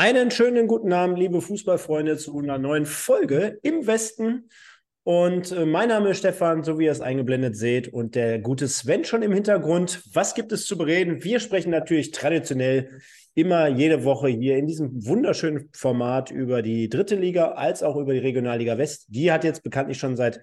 Einen schönen guten Abend, liebe Fußballfreunde, zu einer neuen Folge im Westen. Und äh, mein Name ist Stefan, so wie ihr es eingeblendet seht, und der gute Sven schon im Hintergrund. Was gibt es zu bereden? Wir sprechen natürlich traditionell immer jede Woche hier in diesem wunderschönen Format über die dritte Liga als auch über die Regionalliga West. Die hat jetzt bekanntlich schon seit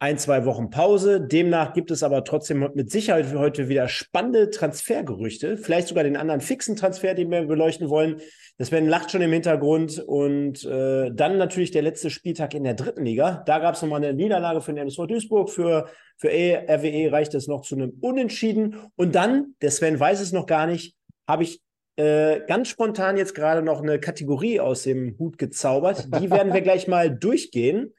ein, zwei Wochen Pause. Demnach gibt es aber trotzdem mit Sicherheit heute wieder spannende Transfergerüchte. Vielleicht sogar den anderen fixen Transfer, den wir beleuchten wollen. Das werden lacht schon im Hintergrund. Und äh, dann natürlich der letzte Spieltag in der dritten Liga. Da gab es nochmal eine Niederlage für den MSV Duisburg. Für, für RWE reicht es noch zu einem Unentschieden. Und dann, der Sven weiß es noch gar nicht, habe ich äh, ganz spontan jetzt gerade noch eine Kategorie aus dem Hut gezaubert. Die werden wir gleich mal durchgehen.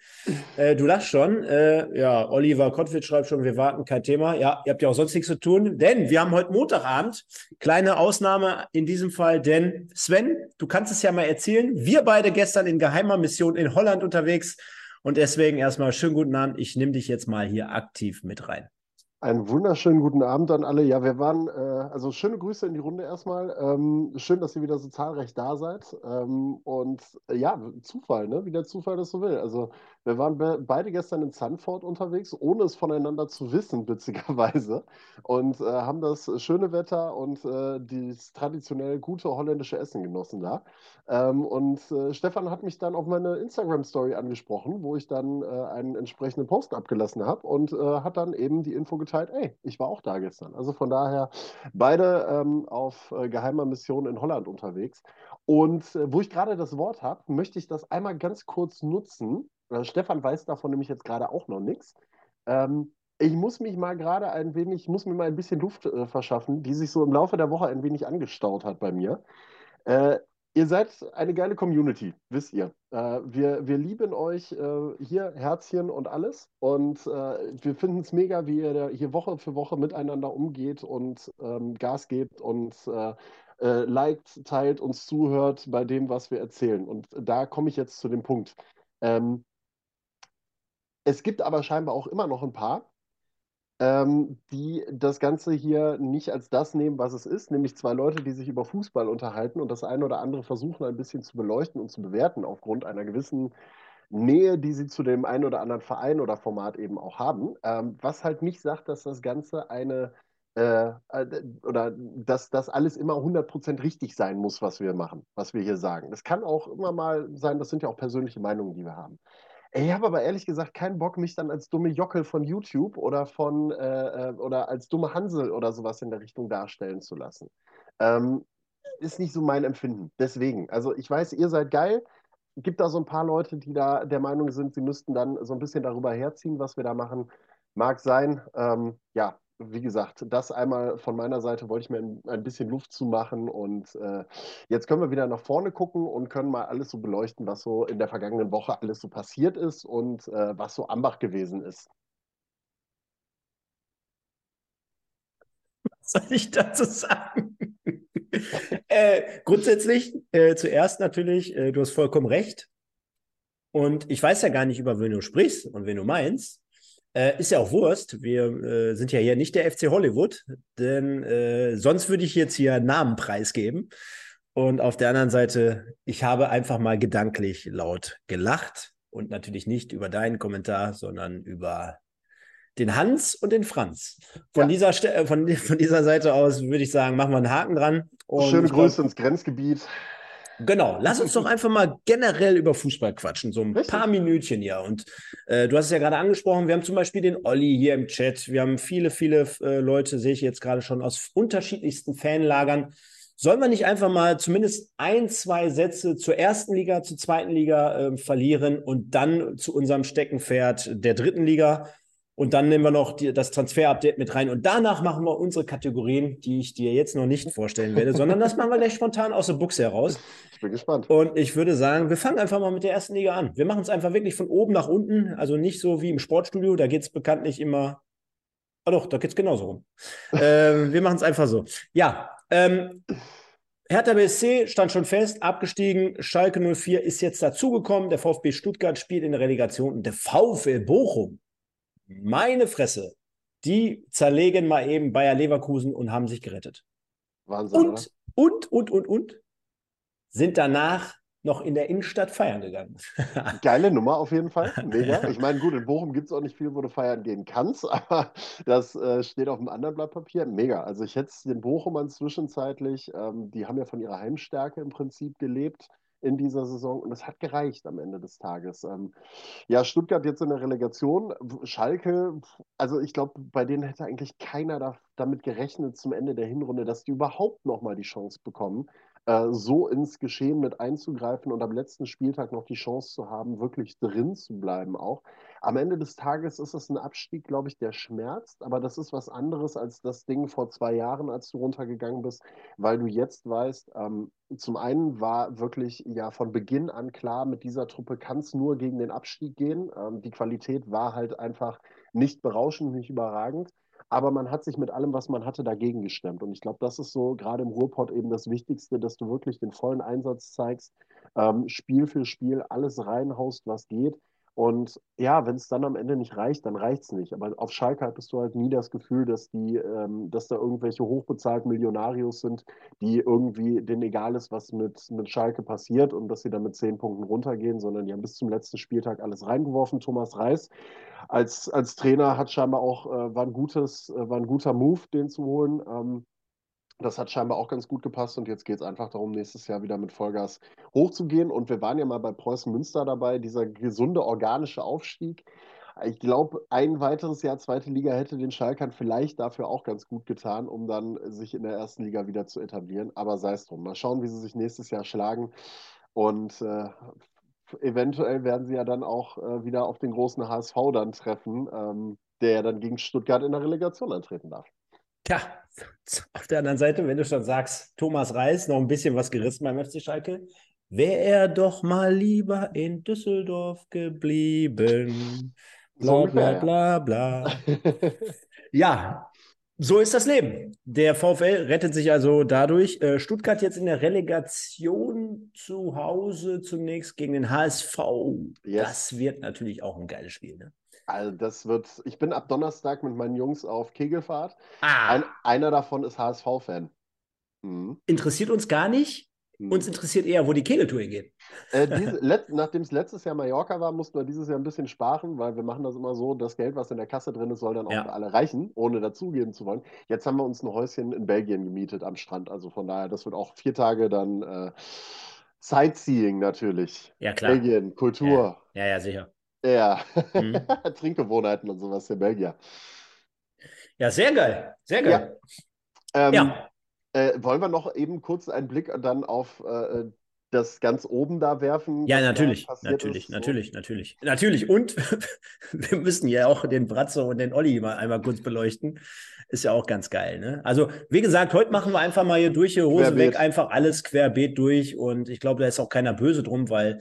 Äh, du lachst schon. Äh, ja, Oliver Kottwitz schreibt schon, wir warten, kein Thema. Ja, ihr habt ja auch sonst nichts zu tun, denn wir haben heute Montagabend. Kleine Ausnahme in diesem Fall, denn Sven, du kannst es ja mal erzählen. Wir beide gestern in geheimer Mission in Holland unterwegs. Und deswegen erstmal schönen guten Abend. Ich nehme dich jetzt mal hier aktiv mit rein. Einen wunderschönen guten Abend an alle. Ja, wir waren, äh, also schöne Grüße in die Runde erstmal. Ähm, schön, dass ihr wieder so zahlreich da seid. Ähm, und äh, ja, Zufall, ne? wie der Zufall das so will. Also wir waren be beide gestern in Zandvoort unterwegs, ohne es voneinander zu wissen, witzigerweise. Und äh, haben das schöne Wetter und äh, das traditionell gute holländische Essen genossen da. Ähm, und äh, Stefan hat mich dann auf meine Instagram-Story angesprochen, wo ich dann äh, einen entsprechenden Post abgelassen habe und hat dann eben die Info geteilt, ey, ich war auch da gestern. Also von daher beide ähm, auf äh, geheimer Mission in Holland unterwegs. Und äh, wo ich gerade das Wort habe, möchte ich das einmal ganz kurz nutzen. Äh, Stefan weiß davon nämlich jetzt gerade auch noch nichts. Ähm, ich muss mich mal gerade ein wenig, muss mir mal ein bisschen Luft äh, verschaffen, die sich so im Laufe der Woche ein wenig angestaut hat bei mir. Äh, Ihr seid eine geile Community, wisst ihr. Äh, wir, wir lieben euch äh, hier, Herzchen und alles. Und äh, wir finden es mega, wie ihr hier Woche für Woche miteinander umgeht und ähm, Gas gebt und äh, liked, teilt, uns zuhört bei dem, was wir erzählen. Und da komme ich jetzt zu dem Punkt. Ähm, es gibt aber scheinbar auch immer noch ein paar, ähm, die das Ganze hier nicht als das nehmen, was es ist, nämlich zwei Leute, die sich über Fußball unterhalten und das eine oder andere versuchen ein bisschen zu beleuchten und zu bewerten aufgrund einer gewissen Nähe, die sie zu dem einen oder anderen Verein oder Format eben auch haben, ähm, was halt nicht sagt, dass das Ganze eine äh, äh oder dass das alles immer 100% richtig sein muss, was wir machen, was wir hier sagen. Das kann auch immer mal sein, das sind ja auch persönliche Meinungen, die wir haben. Ich habe aber ehrlich gesagt keinen Bock, mich dann als dumme Jockel von YouTube oder von äh, äh, oder als dumme Hansel oder sowas in der Richtung darstellen zu lassen. Ähm, ist nicht so mein Empfinden. Deswegen. Also ich weiß, ihr seid geil. Gibt da so ein paar Leute, die da der Meinung sind, sie müssten dann so ein bisschen darüber herziehen, was wir da machen. Mag sein. Ähm, ja, wie gesagt, das einmal von meiner Seite wollte ich mir ein, bisschen Luft zu machen und äh, jetzt können wir wieder nach vorne gucken und können mal alles so beleuchten, was so in der vergangenen Woche alles so passiert ist und äh, was so Ambach gewesen ist. Was soll ich dazu sagen? äh, grundsätzlich, äh, zuerst natürlich, äh, du hast vollkommen recht. Und ich weiß ja gar nicht, über wen du sprichst und wen du meinst. Äh, ist ja auch Wurst. Wir äh, sind ja hier nicht der FC Hollywood, denn äh, sonst würde ich jetzt hier Namen preisgeben. Und auf der anderen Seite, ich habe einfach mal gedanklich laut gelacht und natürlich nicht über deinen Kommentar, sondern über den Hans und den Franz. Von, ja. dieser, äh, von, von dieser Seite aus würde ich sagen, machen wir einen Haken dran. Schöne Grüße ins Grenzgebiet. Genau, lass uns doch einfach mal generell über Fußball quatschen, so ein Richtig. paar Minütchen ja. Und äh, du hast es ja gerade angesprochen, wir haben zum Beispiel den Olli hier im Chat. Wir haben viele, viele äh, Leute, sehe ich jetzt gerade schon, aus unterschiedlichsten Fanlagern. Sollen wir nicht einfach mal zumindest ein, zwei Sätze zur ersten Liga, zur zweiten Liga äh, verlieren und dann zu unserem Steckenpferd der dritten Liga? Und dann nehmen wir noch die, das Transfer-Update mit rein. Und danach machen wir unsere Kategorien, die ich dir jetzt noch nicht vorstellen werde, sondern das machen wir gleich spontan aus der Buchse heraus. Ich bin gespannt. Und ich würde sagen, wir fangen einfach mal mit der ersten Liga an. Wir machen es einfach wirklich von oben nach unten. Also nicht so wie im Sportstudio. Da geht es bekanntlich immer. Ah doch, da geht es genauso rum. ähm, wir machen es einfach so. Ja, ähm, Hertha BSC stand schon fest, abgestiegen. Schalke 04 ist jetzt dazugekommen. Der VfB Stuttgart spielt in der Relegation und der VfL Bochum meine Fresse, die zerlegen mal eben Bayer Leverkusen und haben sich gerettet. Wahnsinn. Und, oder? und, und, und, und, sind danach noch in der Innenstadt feiern gegangen. Geile Nummer auf jeden Fall. Mega. Ich meine, gut, in Bochum gibt es auch nicht viel, wo du feiern gehen kannst, aber das äh, steht auf einem anderen Blatt Papier. Mega. Also ich hätte es den Bochumern zwischenzeitlich, ähm, die haben ja von ihrer Heimstärke im Prinzip gelebt in dieser Saison und es hat gereicht am Ende des Tages. Ähm, ja, Stuttgart jetzt in der Relegation, Schalke, also ich glaube, bei denen hätte eigentlich keiner da, damit gerechnet zum Ende der Hinrunde, dass die überhaupt nochmal die Chance bekommen, äh, so ins Geschehen mit einzugreifen und am letzten Spieltag noch die Chance zu haben, wirklich drin zu bleiben auch. Am Ende des Tages ist es ein Abstieg, glaube ich, der schmerzt, aber das ist was anderes als das Ding vor zwei Jahren, als du runtergegangen bist, weil du jetzt weißt, ähm, zum einen war wirklich ja von Beginn an klar, mit dieser Truppe kann es nur gegen den Abstieg gehen. Ähm, die Qualität war halt einfach nicht berauschend, nicht überragend. Aber man hat sich mit allem, was man hatte, dagegen gestemmt. Und ich glaube, das ist so gerade im Ruhrpott eben das Wichtigste, dass du wirklich den vollen Einsatz zeigst, ähm, Spiel für Spiel alles reinhaust, was geht. Und ja, wenn es dann am Ende nicht reicht, dann reicht es nicht. Aber auf Schalke hattest du halt nie das Gefühl, dass die, ähm, dass da irgendwelche hochbezahlten Millionarios sind, die irgendwie denen egal ist, was mit, mit Schalke passiert und dass sie dann mit zehn Punkten runtergehen, sondern die haben bis zum letzten Spieltag alles reingeworfen. Thomas Reis als, als Trainer hat scheinbar auch, äh, war ein gutes, äh, war ein guter Move, den zu holen. Ähm, das hat scheinbar auch ganz gut gepasst und jetzt geht es einfach darum, nächstes Jahr wieder mit Vollgas hochzugehen. Und wir waren ja mal bei Preußen Münster dabei, dieser gesunde organische Aufstieg. Ich glaube, ein weiteres Jahr zweite Liga hätte den Schalkern vielleicht dafür auch ganz gut getan, um dann sich in der ersten Liga wieder zu etablieren. Aber sei es drum. Mal schauen, wie sie sich nächstes Jahr schlagen. Und äh, eventuell werden sie ja dann auch äh, wieder auf den großen HSV dann treffen, ähm, der ja dann gegen Stuttgart in der Relegation antreten darf. Tja, auf der anderen Seite, wenn du schon sagst, Thomas Reis, noch ein bisschen was gerissen beim FC Schalke, wäre er doch mal lieber in Düsseldorf geblieben. Bla, bla, bla, bla. ja, so ist das Leben. Der VfL rettet sich also dadurch. Äh, Stuttgart jetzt in der Relegation zu Hause zunächst gegen den HSV. Yes. Das wird natürlich auch ein geiles Spiel. Ne? Also das wird, ich bin ab Donnerstag mit meinen Jungs auf Kegelfahrt. Ah. Ein, einer davon ist HSV-Fan. Mhm. Interessiert uns gar nicht. Mhm. Uns interessiert eher, wo die Kegeltour geht. Äh, Nachdem es letztes Jahr Mallorca war, mussten wir dieses Jahr ein bisschen sparen, weil wir machen das immer so, das Geld, was in der Kasse drin ist, soll dann auch ja. für alle reichen, ohne dazugeben zu wollen. Jetzt haben wir uns ein Häuschen in Belgien gemietet am Strand. Also von daher, das wird auch vier Tage dann äh, Sightseeing natürlich. Ja, klar. Belgien, Kultur. Ja, ja, ja sicher. Ja, mhm. Trinkgewohnheiten und sowas in Belgien. Ja, sehr geil. Sehr geil. Ja. Ähm, ja. Äh, wollen wir noch eben kurz einen Blick dann auf äh, das ganz oben da werfen? Ja, natürlich, natürlich, ist, natürlich, so. natürlich, natürlich. Und wir müssen ja auch den Bratzo und den Olli mal einmal kurz beleuchten. Ist ja auch ganz geil. Ne? Also, wie gesagt, heute machen wir einfach mal hier durch, hier Hose querbeet. weg, einfach alles querbeet durch. Und ich glaube, da ist auch keiner böse drum, weil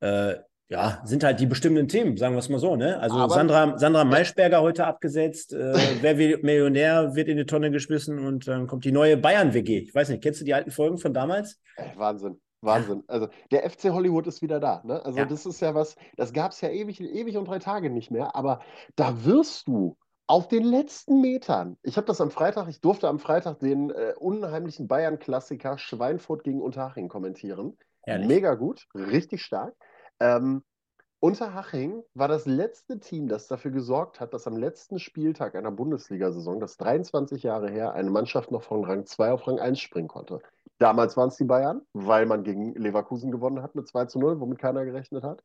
äh, ja, sind halt die bestimmten Themen, sagen wir es mal so. Ne? Also Aber, Sandra, Sandra Maischberger heute abgesetzt, äh, wer wird Millionär wird in die Tonne geschmissen und dann kommt die neue Bayern-WG. Ich weiß nicht, kennst du die alten Folgen von damals? Wahnsinn. Wahnsinn. Also der FC Hollywood ist wieder da. Ne? Also ja. das ist ja was, das gab es ja ewig, ewig und drei Tage nicht mehr. Aber da wirst du auf den letzten Metern, ich habe das am Freitag, ich durfte am Freitag den äh, unheimlichen Bayern-Klassiker Schweinfurt gegen Unterhaching kommentieren. Ehrlich? Mega gut, richtig stark. Ähm, Unterhaching war das letzte Team, das dafür gesorgt hat, dass am letzten Spieltag einer Bundesliga-Saison, das 23 Jahre her, eine Mannschaft noch von Rang 2 auf Rang 1 springen konnte. Damals waren es die Bayern, weil man gegen Leverkusen gewonnen hat mit 2 zu 0, womit keiner gerechnet hat.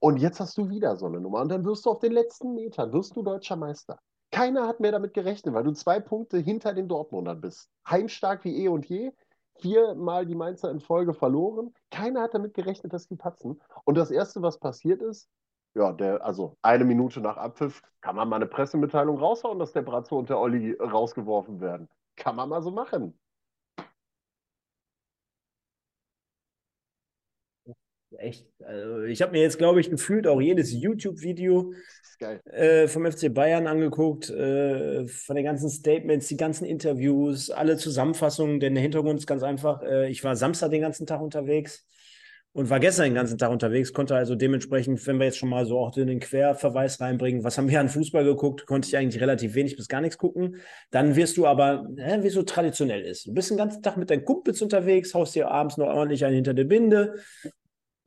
Und jetzt hast du wieder so eine Nummer. Und dann wirst du auf den letzten Metern, wirst du deutscher Meister. Keiner hat mehr damit gerechnet, weil du zwei Punkte hinter den Dortmundern bist. Heimstark wie eh und je, viermal die Mainzer in Folge verloren. Keiner hat damit gerechnet, dass die patzen. Und das Erste, was passiert ist, ja, der, also eine Minute nach Abpfiff kann man mal eine Pressemitteilung raushauen, dass der Brazzo und der Olli rausgeworfen werden. Kann man mal so machen. Echt, also ich habe mir jetzt, glaube ich, gefühlt auch jedes YouTube-Video äh, vom FC Bayern angeguckt, äh, von den ganzen Statements, die ganzen Interviews, alle Zusammenfassungen, denn der Hintergrund ist ganz einfach, äh, ich war Samstag den ganzen Tag unterwegs und war gestern den ganzen Tag unterwegs, konnte also dementsprechend, wenn wir jetzt schon mal so auch den Querverweis reinbringen, was haben wir an Fußball geguckt, konnte ich eigentlich relativ wenig bis gar nichts gucken. Dann wirst du aber, äh, wie so traditionell ist. Du bist den ganzen Tag mit deinen Kumpels unterwegs, haust dir abends noch ordentlich einen hinter der Binde,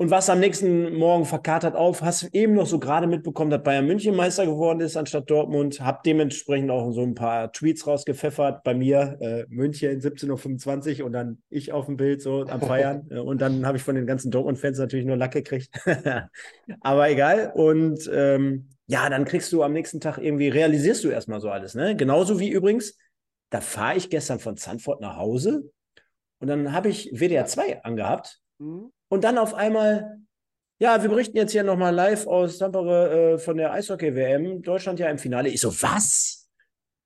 und was am nächsten Morgen verkatert auf, hast eben noch so gerade mitbekommen, dass Bayern München Meister geworden ist anstatt Dortmund. Hab dementsprechend auch so ein paar Tweets rausgepfeffert. Bei mir äh, München 17.25 Uhr und dann ich auf dem Bild so am Feiern. und dann habe ich von den ganzen Dortmund-Fans natürlich nur Lack gekriegt. Aber egal. Und ähm, ja, dann kriegst du am nächsten Tag irgendwie, realisierst du erstmal so alles. Ne? Genauso wie übrigens, da fahre ich gestern von Zandvoort nach Hause und dann habe ich WDR 2 angehabt. Mhm. Und dann auf einmal, ja, wir berichten jetzt hier nochmal live aus Tampere äh, von der Eishockey-WM. Deutschland ja im Finale. Ich so, was?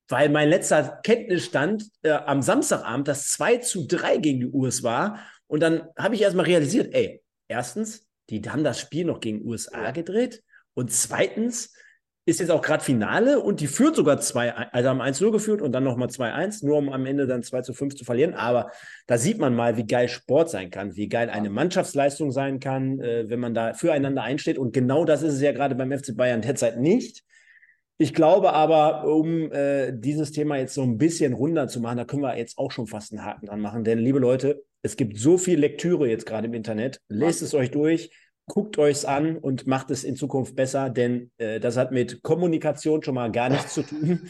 Weil mein letzter Kenntnisstand äh, am Samstagabend das 2 zu 3 gegen die US war. Und dann habe ich erstmal realisiert, ey, erstens, die haben das Spiel noch gegen USA gedreht. Und zweitens, ist jetzt auch gerade Finale und die führt sogar 2, also haben 1-0 geführt und dann nochmal 2-1, nur um am Ende dann 2 zu 5 zu verlieren. Aber da sieht man mal, wie geil Sport sein kann, wie geil eine Mannschaftsleistung sein kann, äh, wenn man da füreinander einsteht. Und genau das ist es ja gerade beim FC Bayern derzeit nicht. Ich glaube aber, um äh, dieses Thema jetzt so ein bisschen runder zu machen, da können wir jetzt auch schon fast einen Haken dran machen. Denn, liebe Leute, es gibt so viel Lektüre jetzt gerade im Internet. Lest es euch durch guckt euch's an und macht es in Zukunft besser, denn äh, das hat mit Kommunikation schon mal gar nichts zu tun.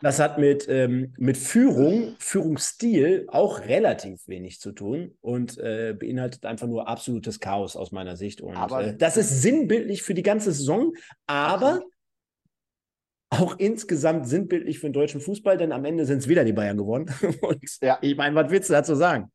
Das hat mit, ähm, mit Führung, Führungsstil auch relativ wenig zu tun und äh, beinhaltet einfach nur absolutes Chaos aus meiner Sicht. Und äh, das ist sinnbildlich für die ganze Saison, aber auch insgesamt sinnbildlich für den deutschen Fußball, denn am Ende sind es wieder die Bayern geworden. und ja. ich meine, was willst du dazu sagen?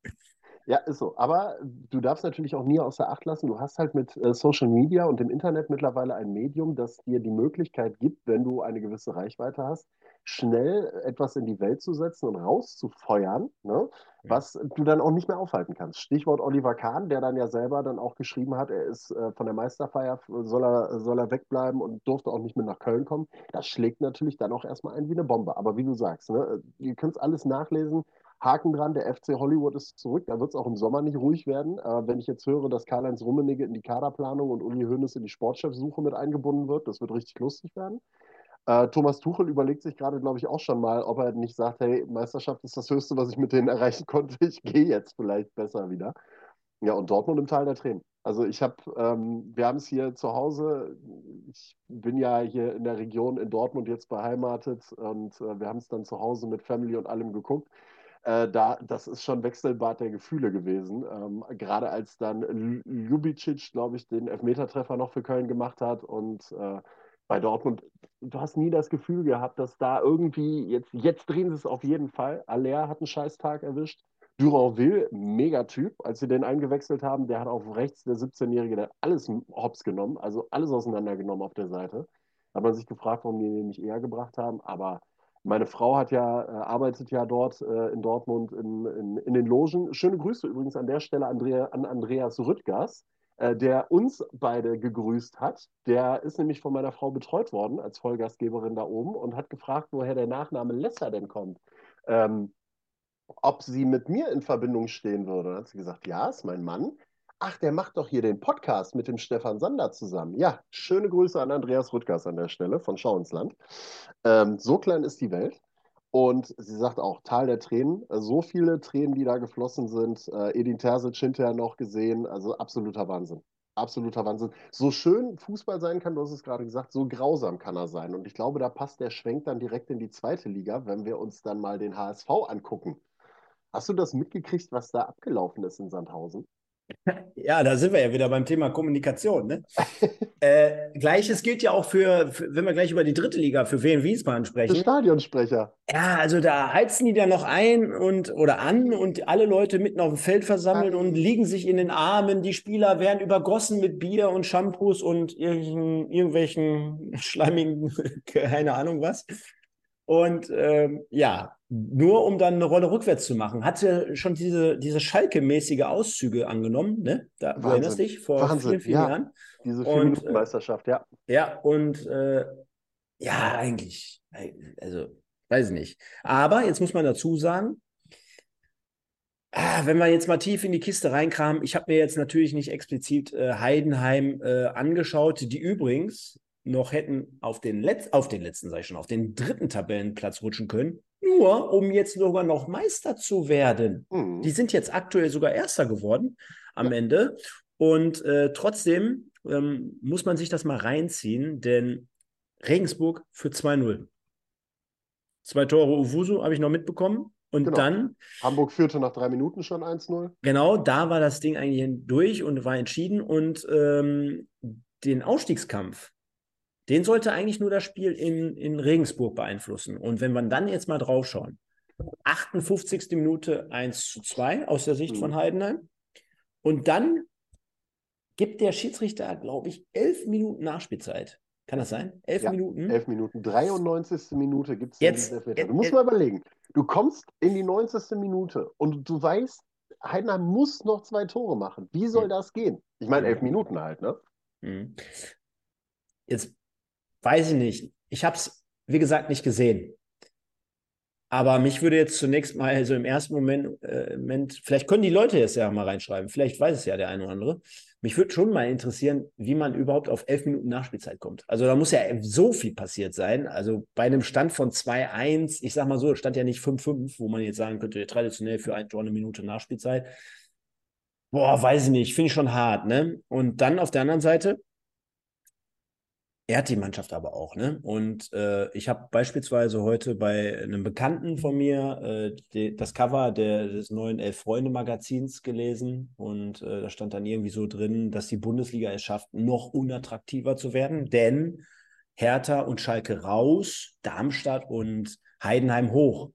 Ja, ist so. Aber du darfst natürlich auch nie außer Acht lassen, du hast halt mit äh, Social Media und dem Internet mittlerweile ein Medium, das dir die Möglichkeit gibt, wenn du eine gewisse Reichweite hast, schnell etwas in die Welt zu setzen und rauszufeuern, ne, was du dann auch nicht mehr aufhalten kannst. Stichwort Oliver Kahn, der dann ja selber dann auch geschrieben hat, er ist äh, von der Meisterfeier, soll er, soll er wegbleiben und durfte auch nicht mehr nach Köln kommen. Das schlägt natürlich dann auch erstmal ein wie eine Bombe. Aber wie du sagst, ne, ihr könnt es alles nachlesen Haken dran, der FC Hollywood ist zurück. Da wird es auch im Sommer nicht ruhig werden. Äh, wenn ich jetzt höre, dass Karl-Heinz Rummenigge in die Kaderplanung und Uli Hoeneß in die Sportchefsuche mit eingebunden wird, das wird richtig lustig werden. Äh, Thomas Tuchel überlegt sich gerade, glaube ich, auch schon mal, ob er nicht sagt, hey, Meisterschaft ist das Höchste, was ich mit denen erreichen konnte. Ich gehe jetzt vielleicht besser wieder. Ja, und Dortmund im Teil der Tränen. Also ich habe, ähm, wir haben es hier zu Hause, ich bin ja hier in der Region in Dortmund jetzt beheimatet und äh, wir haben es dann zu Hause mit Family und allem geguckt. Äh, da, das ist schon Wechselbad der Gefühle gewesen. Ähm, gerade als dann Ljubicic, glaube ich, den Elfmetertreffer noch für Köln gemacht hat und äh, bei Dortmund, du hast nie das Gefühl gehabt, dass da irgendwie, jetzt, jetzt drehen sie es auf jeden Fall. Aller hat einen Scheißtag erwischt. Duranville, mega Typ, als sie den eingewechselt haben, der hat auf rechts, der 17-Jährige, der alles hops genommen, also alles auseinandergenommen auf der Seite. Da hat man sich gefragt, warum die den nicht eher gebracht haben, aber meine Frau hat ja, äh, arbeitet ja dort äh, in Dortmund in, in, in, den Logen. Schöne Grüße übrigens an der Stelle Andrea, an Andreas Rüttgers, äh, der uns beide gegrüßt hat. Der ist nämlich von meiner Frau betreut worden als Vollgastgeberin da oben und hat gefragt, woher der Nachname Lesser denn kommt. Ähm, ob sie mit mir in Verbindung stehen würde. Und hat sie gesagt, ja, ist mein Mann ach, der macht doch hier den Podcast mit dem Stefan Sander zusammen. Ja, schöne Grüße an Andreas Rüttgers an der Stelle von Schau ins Land. Ähm, so klein ist die Welt. Und sie sagt auch, Tal der Tränen, so viele Tränen, die da geflossen sind. Äh, Edin Terzic hinterher noch gesehen, also absoluter Wahnsinn. Absoluter Wahnsinn. So schön Fußball sein kann, du hast es gerade gesagt, so grausam kann er sein. Und ich glaube, da passt der Schwenk dann direkt in die zweite Liga, wenn wir uns dann mal den HSV angucken. Hast du das mitgekriegt, was da abgelaufen ist in Sandhausen? Ja, da sind wir ja wieder beim Thema Kommunikation. Ne? äh, Gleiches gilt ja auch für, für, wenn wir gleich über die dritte Liga für Wien Wiesbaden sprechen. Der Stadionsprecher. Ja, also da heizen die da noch ein und oder an und alle Leute mitten auf dem Feld versammelt und liegen sich in den Armen. Die Spieler werden übergossen mit Bier und Shampoos und irgendwelchen, irgendwelchen schleimigen, keine Ahnung was. Und ähm, ja, nur um dann eine Rolle rückwärts zu machen. Hatte schon diese, diese Schalke-mäßige Auszüge angenommen, ne? Da, du erinnerst dich, vor Wahnsinn. vielen, vielen ja. Jahren. Diese vier Meisterschaft, ja. Ja, und äh, ja, eigentlich, also, weiß ich nicht. Aber jetzt muss man dazu sagen, Ah, wenn wir jetzt mal tief in die Kiste reinkramen, ich habe mir jetzt natürlich nicht explizit äh, Heidenheim äh, angeschaut, die übrigens noch hätten auf den, Letz auf den letzten, ich schon, auf den dritten Tabellenplatz rutschen können, nur um jetzt sogar noch Meister zu werden. Mhm. Die sind jetzt aktuell sogar Erster geworden am ja. Ende. Und äh, trotzdem ähm, muss man sich das mal reinziehen, denn Regensburg für 2-0. Zwei Tore Uwusu habe ich noch mitbekommen. Und genau. dann. Hamburg führte nach drei Minuten schon 1-0. Genau, da war das Ding eigentlich durch und war entschieden. Und ähm, den Ausstiegskampf, den sollte eigentlich nur das Spiel in, in Regensburg beeinflussen. Und wenn wir dann jetzt mal drauf schauen, 58. Minute 1 zu 2 aus der Sicht mhm. von Heidenheim. Und dann gibt der Schiedsrichter, glaube ich, elf Minuten Nachspielzeit. Kann das sein? Elf ja, Minuten? Elf Minuten. 93. Minute gibt es jetzt. Elfmeter. Du musst mal überlegen. Du kommst in die 90. Minute und du weißt, Heidenheim muss noch zwei Tore machen. Wie soll mhm. das gehen? Ich meine, elf Minuten halt, ne? Mhm. Jetzt weiß ich nicht. Ich habe es, wie gesagt, nicht gesehen. Aber mich würde jetzt zunächst mal so also im ersten Moment, äh, Moment, vielleicht können die Leute jetzt ja mal reinschreiben, vielleicht weiß es ja der eine oder andere. Mich würde schon mal interessieren, wie man überhaupt auf elf Minuten Nachspielzeit kommt. Also da muss ja so viel passiert sein. Also bei einem Stand von 2-1, ich sag mal so, stand ja nicht 5-5, wo man jetzt sagen könnte, traditionell für ein Tor eine Minute Nachspielzeit. Boah, weiß ich nicht, finde ich schon hart, ne? Und dann auf der anderen Seite, ehrt die Mannschaft aber auch. Ne? Und äh, ich habe beispielsweise heute bei einem Bekannten von mir äh, die, das Cover der, des neuen Elf-Freunde-Magazins gelesen und äh, da stand dann irgendwie so drin, dass die Bundesliga es schafft, noch unattraktiver zu werden, denn Hertha und Schalke raus, Darmstadt und Heidenheim hoch.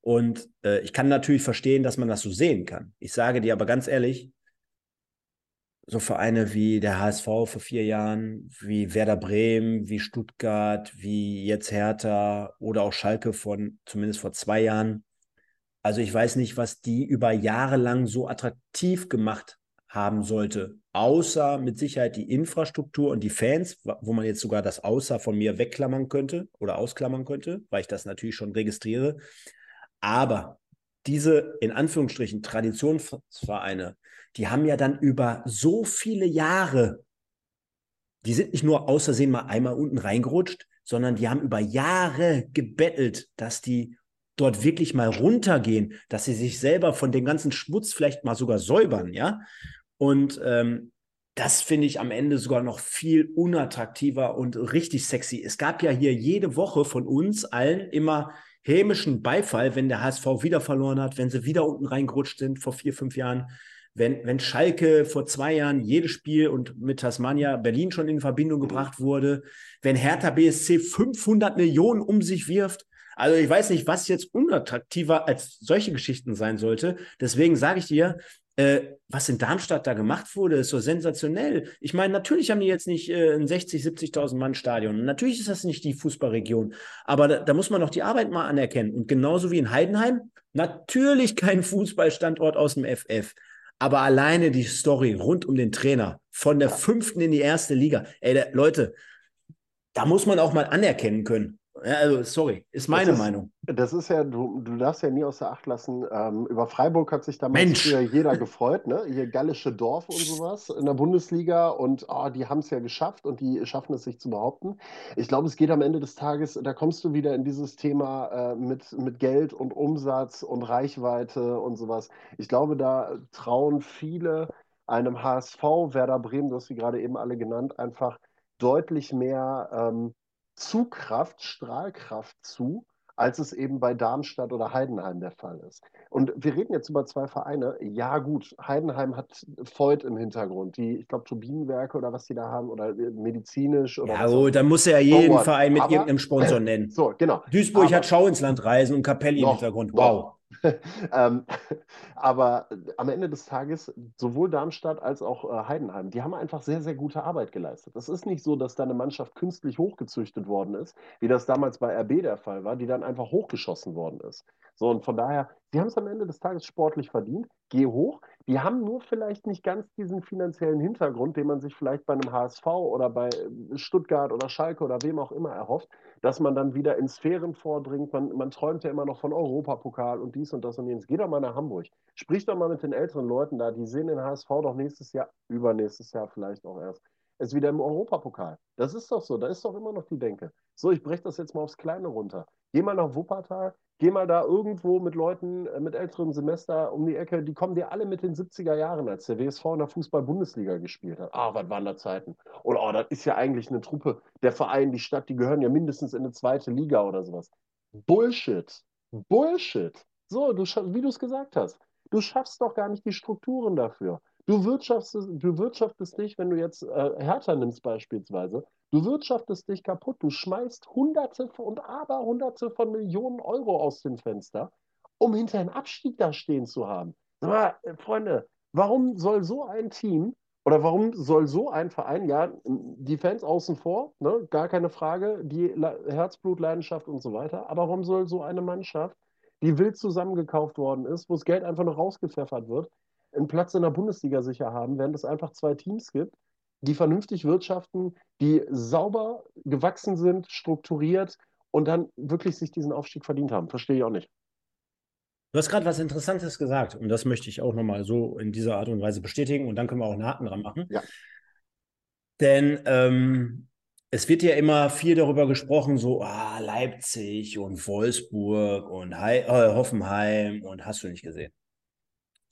Und äh, ich kann natürlich verstehen, dass man das so sehen kann. Ich sage dir aber ganz ehrlich, so Vereine wie der HSV vor vier Jahren, wie Werder Bremen, wie Stuttgart, wie jetzt Hertha oder auch Schalke von zumindest vor zwei Jahren. Also ich weiß nicht, was die über Jahre lang so attraktiv gemacht haben sollte, außer mit Sicherheit die Infrastruktur und die Fans, wo man jetzt sogar das Außer von mir wegklammern könnte oder ausklammern könnte, weil ich das natürlich schon registriere. Aber diese in Anführungsstrichen Traditionsvereine, die haben ja dann über so viele Jahre, die sind nicht nur außersehen mal einmal unten reingerutscht, sondern die haben über Jahre gebettelt, dass die dort wirklich mal runtergehen, dass sie sich selber von dem ganzen Schmutz vielleicht mal sogar säubern, ja. Und ähm, das finde ich am Ende sogar noch viel unattraktiver und richtig sexy. Es gab ja hier jede Woche von uns allen immer hämischen Beifall, wenn der HSV wieder verloren hat, wenn sie wieder unten reingerutscht sind vor vier, fünf Jahren. Wenn, wenn Schalke vor zwei Jahren jedes Spiel und mit Tasmania Berlin schon in Verbindung gebracht wurde, wenn Hertha BSC 500 Millionen um sich wirft, also ich weiß nicht, was jetzt unattraktiver als solche Geschichten sein sollte. Deswegen sage ich dir, äh, was in Darmstadt da gemacht wurde, ist so sensationell. Ich meine, natürlich haben die jetzt nicht äh, ein 60, 70.000 Mann Stadion. Natürlich ist das nicht die Fußballregion. Aber da, da, muss man doch die Arbeit mal anerkennen. Und genauso wie in Heidenheim, natürlich kein Fußballstandort aus dem FF. Aber alleine die Story rund um den Trainer von der fünften in die erste Liga. Ey, der, Leute, da muss man auch mal anerkennen können. Ja, also, sorry, ist meine ist, Meinung. Das ist ja, du, du darfst ja nie außer Acht lassen. Ähm, über Freiburg hat sich damals früher jeder gefreut, ne? Hier gallische Dorf und sowas in der Bundesliga und oh, die haben es ja geschafft und die schaffen es sich zu behaupten. Ich glaube, es geht am Ende des Tages, da kommst du wieder in dieses Thema äh, mit, mit Geld und Umsatz und Reichweite und sowas. Ich glaube, da trauen viele einem HSV, Werder Bremen, du hast sie gerade eben alle genannt, einfach deutlich mehr. Ähm, Zugkraft, Strahlkraft zu, als es eben bei Darmstadt oder Heidenheim der Fall ist. Und wir reden jetzt über zwei Vereine. Ja, gut, Heidenheim hat Voigt im Hintergrund, die, ich glaube, Turbinenwerke oder was die da haben oder medizinisch oder. Ja, gut, dann muss er ja jeden Forward. Verein mit aber, irgendeinem Sponsor nennen. So, genau. Duisburg aber, hat Schau ins Land reisen und Capelli noch, im Hintergrund. Wow. ähm, aber am Ende des Tages, sowohl Darmstadt als auch äh, Heidenheim, die haben einfach sehr, sehr gute Arbeit geleistet. Es ist nicht so, dass da eine Mannschaft künstlich hochgezüchtet worden ist, wie das damals bei RB der Fall war, die dann einfach hochgeschossen worden ist. So, und von daher Sie haben es am Ende des Tages sportlich verdient. Geh hoch. Die haben nur vielleicht nicht ganz diesen finanziellen Hintergrund, den man sich vielleicht bei einem HSV oder bei äh, Stuttgart oder Schalke oder wem auch immer erhofft, dass man dann wieder in Sphären vordringt. Man, man träumt ja immer noch von Europapokal und dies und das und jenes. Geh doch mal nach Hamburg. Sprich doch mal mit den älteren Leuten da. Die sehen den HSV doch nächstes Jahr, übernächstes Jahr vielleicht auch erst ist wieder im Europapokal. Das ist doch so, da ist doch immer noch die Denke. So, ich breche das jetzt mal aufs Kleine runter. Geh mal nach Wuppertal, geh mal da irgendwo mit Leuten äh, mit älterem Semester um die Ecke, die kommen dir alle mit den 70er Jahren, als der WSV in der Fußball-Bundesliga gespielt hat. Ah, was waren da Zeiten? Oder, oh, das ist ja eigentlich eine Truppe, der Verein, die Stadt, die gehören ja mindestens in eine zweite Liga oder sowas. Bullshit. Bullshit. So, du, wie du es gesagt hast. Du schaffst doch gar nicht die Strukturen dafür. Du wirtschaftest, du wirtschaftest dich, wenn du jetzt äh, Hertha nimmst beispielsweise, du wirtschaftest dich kaputt. Du schmeißt Hunderte und aber Hunderte von Millionen Euro aus dem Fenster, um hinter einem Abstieg da stehen zu haben. Sag mal, äh, Freunde, warum soll so ein Team oder warum soll so ein Verein, ja, die Fans außen vor, ne, gar keine Frage, die Herzblut, Leidenschaft und so weiter, aber warum soll so eine Mannschaft, die wild zusammengekauft worden ist, wo das Geld einfach noch rausgepfeffert wird, einen Platz in der Bundesliga sicher haben, während es einfach zwei Teams gibt, die vernünftig wirtschaften, die sauber gewachsen sind, strukturiert und dann wirklich sich diesen Aufstieg verdient haben. Verstehe ich auch nicht. Du hast gerade was Interessantes gesagt und das möchte ich auch nochmal so in dieser Art und Weise bestätigen und dann können wir auch einen Haken dran machen. Ja. Denn ähm, es wird ja immer viel darüber gesprochen, so ah, Leipzig und Wolfsburg und He äh, Hoffenheim und hast du nicht gesehen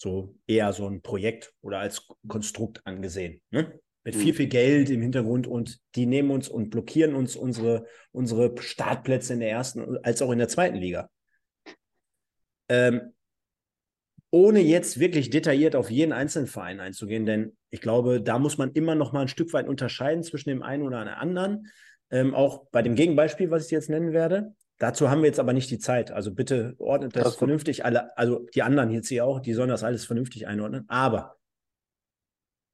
so eher so ein Projekt oder als Konstrukt angesehen. Ne? Mit viel, mhm. viel Geld im Hintergrund und die nehmen uns und blockieren uns unsere, unsere Startplätze in der ersten als auch in der zweiten Liga. Ähm, ohne jetzt wirklich detailliert auf jeden einzelnen Verein einzugehen, denn ich glaube, da muss man immer noch mal ein Stück weit unterscheiden zwischen dem einen oder anderen. Ähm, auch bei dem Gegenbeispiel, was ich jetzt nennen werde. Dazu haben wir jetzt aber nicht die Zeit. Also bitte ordnet das, das vernünftig alle, also die anderen jetzt hier auch, die sollen das alles vernünftig einordnen. Aber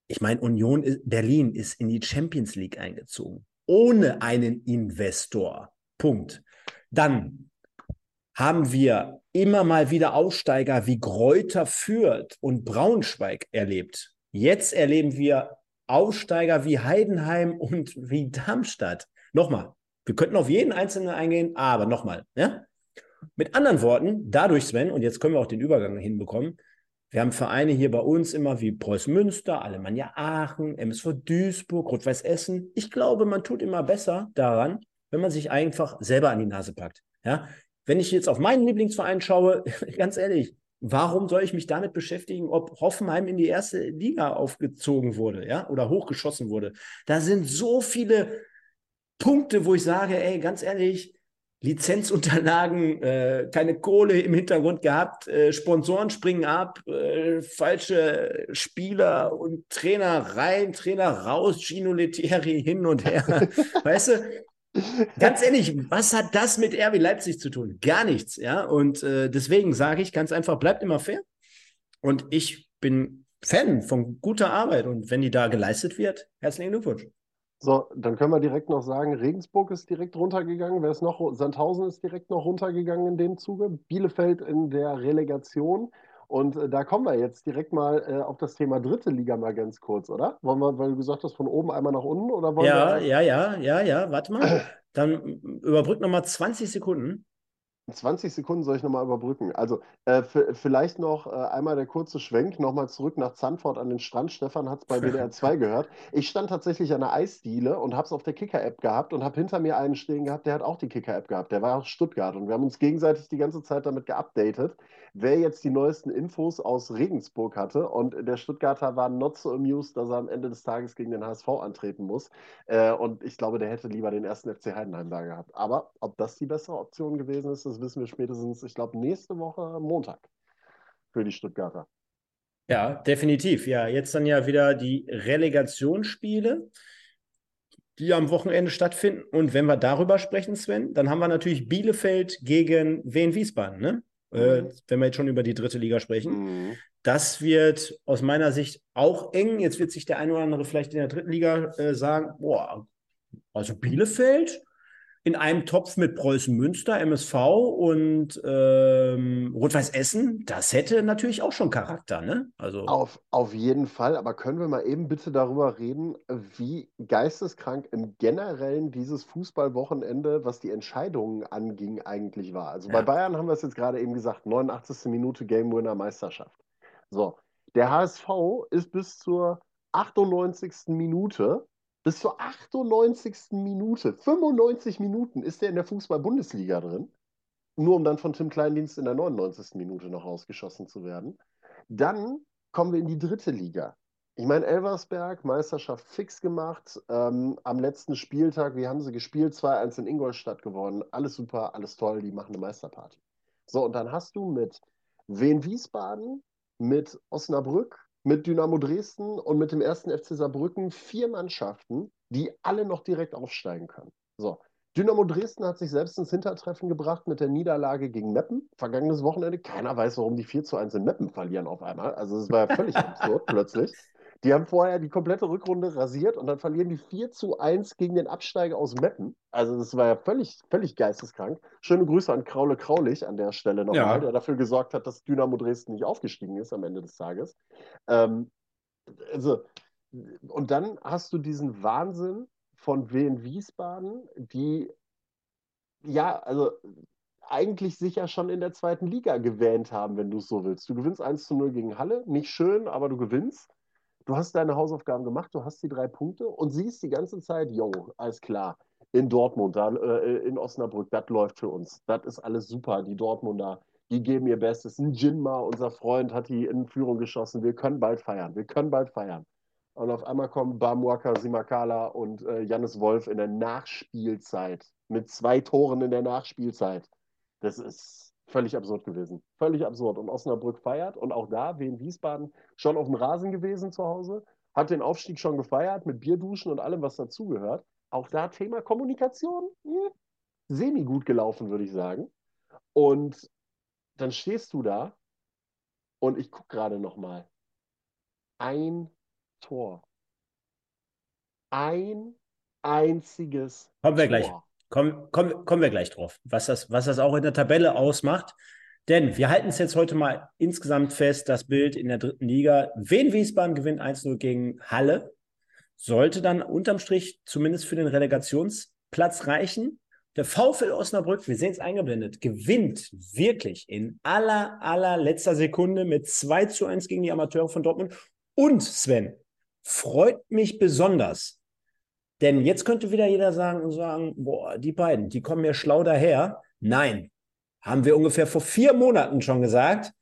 ich meine, Union ist, Berlin ist in die Champions League eingezogen. Ohne einen Investor. Punkt. Dann haben wir immer mal wieder Aussteiger wie Gräuter Fürth und Braunschweig erlebt. Jetzt erleben wir Aussteiger wie Heidenheim und wie Darmstadt. Nochmal, wir könnten auf jeden Einzelnen eingehen, aber nochmal, ja? Mit anderen Worten, dadurch, Sven, und jetzt können wir auch den Übergang hinbekommen, wir haben Vereine hier bei uns immer wie Preußen Münster, Alemannia Aachen, MSV Duisburg, Rot-Weiß Essen. Ich glaube, man tut immer besser daran, wenn man sich einfach selber an die Nase packt. Ja? Wenn ich jetzt auf meinen Lieblingsverein schaue, ganz ehrlich, warum soll ich mich damit beschäftigen, ob Hoffenheim in die erste Liga aufgezogen wurde, ja, oder hochgeschossen wurde? Da sind so viele Punkte, wo ich sage, ey, ganz ehrlich, Lizenzunterlagen, äh, keine Kohle im Hintergrund gehabt, äh, Sponsoren springen ab, äh, falsche Spieler und Trainer rein, Trainer raus, Gino Lettieri hin und her. weißt du, ganz ehrlich, was hat das mit RB Leipzig zu tun? Gar nichts, ja. Und äh, deswegen sage ich ganz einfach, bleibt immer fair. Und ich bin Fan von guter Arbeit und wenn die da geleistet wird, herzlichen Glückwunsch. So, dann können wir direkt noch sagen, Regensburg ist direkt runtergegangen. Wer ist noch? Sandhausen ist direkt noch runtergegangen in dem Zuge. Bielefeld in der Relegation. Und äh, da kommen wir jetzt direkt mal äh, auf das Thema dritte Liga mal ganz kurz, oder? Wollen wir, weil du gesagt hast, von oben einmal nach unten oder wollen ja, wir... Ja, ja, ja, ja, warte mal. Dann überbrück nochmal 20 Sekunden. 20 Sekunden soll ich nochmal überbrücken. Also äh, vielleicht noch äh, einmal der kurze Schwenk, nochmal zurück nach Zandvoort an den Strand. Stefan hat es bei WDR 2 gehört. Ich stand tatsächlich an der Eisdiele und habe es auf der Kicker-App gehabt und habe hinter mir einen stehen gehabt, der hat auch die Kicker-App gehabt. Der war aus Stuttgart und wir haben uns gegenseitig die ganze Zeit damit geupdatet, wer jetzt die neuesten Infos aus Regensburg hatte. Und der Stuttgarter war not so amused, dass er am Ende des Tages gegen den HSV antreten muss. Äh, und ich glaube, der hätte lieber den ersten FC Heidenheim da gehabt. Aber ob das die bessere Option gewesen ist, das wissen wir spätestens, ich glaube, nächste Woche Montag für die Stuttgarter. Ja, definitiv. Ja, jetzt dann ja wieder die Relegationsspiele, die am Wochenende stattfinden. Und wenn wir darüber sprechen, Sven, dann haben wir natürlich Bielefeld gegen Wien Wiesbaden, ne? Äh, mhm. Äh, wenn wir jetzt schon über die dritte Liga sprechen. Mhm. Das wird aus meiner Sicht auch eng. Jetzt wird sich der eine oder andere vielleicht in der dritten Liga äh, sagen: Boah, also Bielefeld, in einem Topf mit Preußen Münster, MSV und ähm, Rot-Weiß Essen, das hätte natürlich auch schon Charakter, ne? Also auf, auf jeden Fall, aber können wir mal eben bitte darüber reden, wie geisteskrank im Generellen dieses Fußballwochenende, was die Entscheidungen anging, eigentlich war. Also ja. bei Bayern haben wir es jetzt gerade eben gesagt, 89. Minute Game Winner Meisterschaft. So, der HSV ist bis zur 98. Minute bis zur 98. Minute, 95 Minuten ist er in der Fußball-Bundesliga drin, nur um dann von Tim Kleindienst in der 99. Minute noch rausgeschossen zu werden. Dann kommen wir in die dritte Liga. Ich meine, Elversberg, Meisterschaft fix gemacht. Ähm, am letzten Spieltag, wie haben sie gespielt? 2-1 in Ingolstadt gewonnen. Alles super, alles toll, die machen eine Meisterparty. So, und dann hast du mit Wien Wiesbaden, mit Osnabrück, mit Dynamo Dresden und mit dem ersten FC Saarbrücken vier Mannschaften, die alle noch direkt aufsteigen können. So. Dynamo Dresden hat sich selbst ins Hintertreffen gebracht mit der Niederlage gegen Meppen. Vergangenes Wochenende. Keiner weiß, warum die 4 zu 1 in Meppen verlieren auf einmal. Also, es war ja völlig absurd plötzlich. Die haben vorher die komplette Rückrunde rasiert und dann verlieren die 4 zu 1 gegen den Absteiger aus Meppen. Also das war ja völlig, völlig geisteskrank. Schöne Grüße an Kraule Kraulich an der Stelle nochmal, ja. der dafür gesorgt hat, dass Dynamo Dresden nicht aufgestiegen ist am Ende des Tages. Ähm, also, und dann hast du diesen Wahnsinn von Wien Wiesbaden, die ja, also eigentlich sich ja schon in der zweiten Liga gewähnt haben, wenn du es so willst. Du gewinnst 1 zu 0 gegen Halle, nicht schön, aber du gewinnst du hast deine Hausaufgaben gemacht, du hast die drei Punkte und siehst die ganze Zeit, jo, alles klar, in Dortmund, da, äh, in Osnabrück, das läuft für uns. Das ist alles super. Die Dortmunder, die geben ihr Bestes. Ein Jinma, unser Freund, hat die in Führung geschossen. Wir können bald feiern. Wir können bald feiern. Und auf einmal kommen Bamuaka Simakala und äh, Jannis Wolf in der Nachspielzeit. Mit zwei Toren in der Nachspielzeit. Das ist Völlig absurd gewesen. Völlig absurd. Und Osnabrück feiert und auch da, wie in Wiesbaden, schon auf dem Rasen gewesen zu Hause, hat den Aufstieg schon gefeiert mit Bierduschen und allem, was dazugehört. Auch da Thema Kommunikation, hm, semi gut gelaufen, würde ich sagen. Und dann stehst du da und ich gucke gerade nochmal. Ein Tor. Ein einziges Kommen wir Tor. gleich. Kommen, kommen, kommen wir gleich drauf, was das, was das auch in der Tabelle ausmacht. Denn wir halten es jetzt heute mal insgesamt fest, das Bild in der dritten Liga. Wen Wiesbaden gewinnt 1-0 gegen Halle, sollte dann unterm Strich zumindest für den Relegationsplatz reichen. Der VfL Osnabrück, wir sehen es eingeblendet, gewinnt wirklich in aller, aller letzter Sekunde mit 2 zu 1 gegen die Amateure von Dortmund. Und Sven, freut mich besonders, denn jetzt könnte wieder jeder sagen und sagen, boah, die beiden, die kommen mir schlau daher. Nein, haben wir ungefähr vor vier Monaten schon gesagt.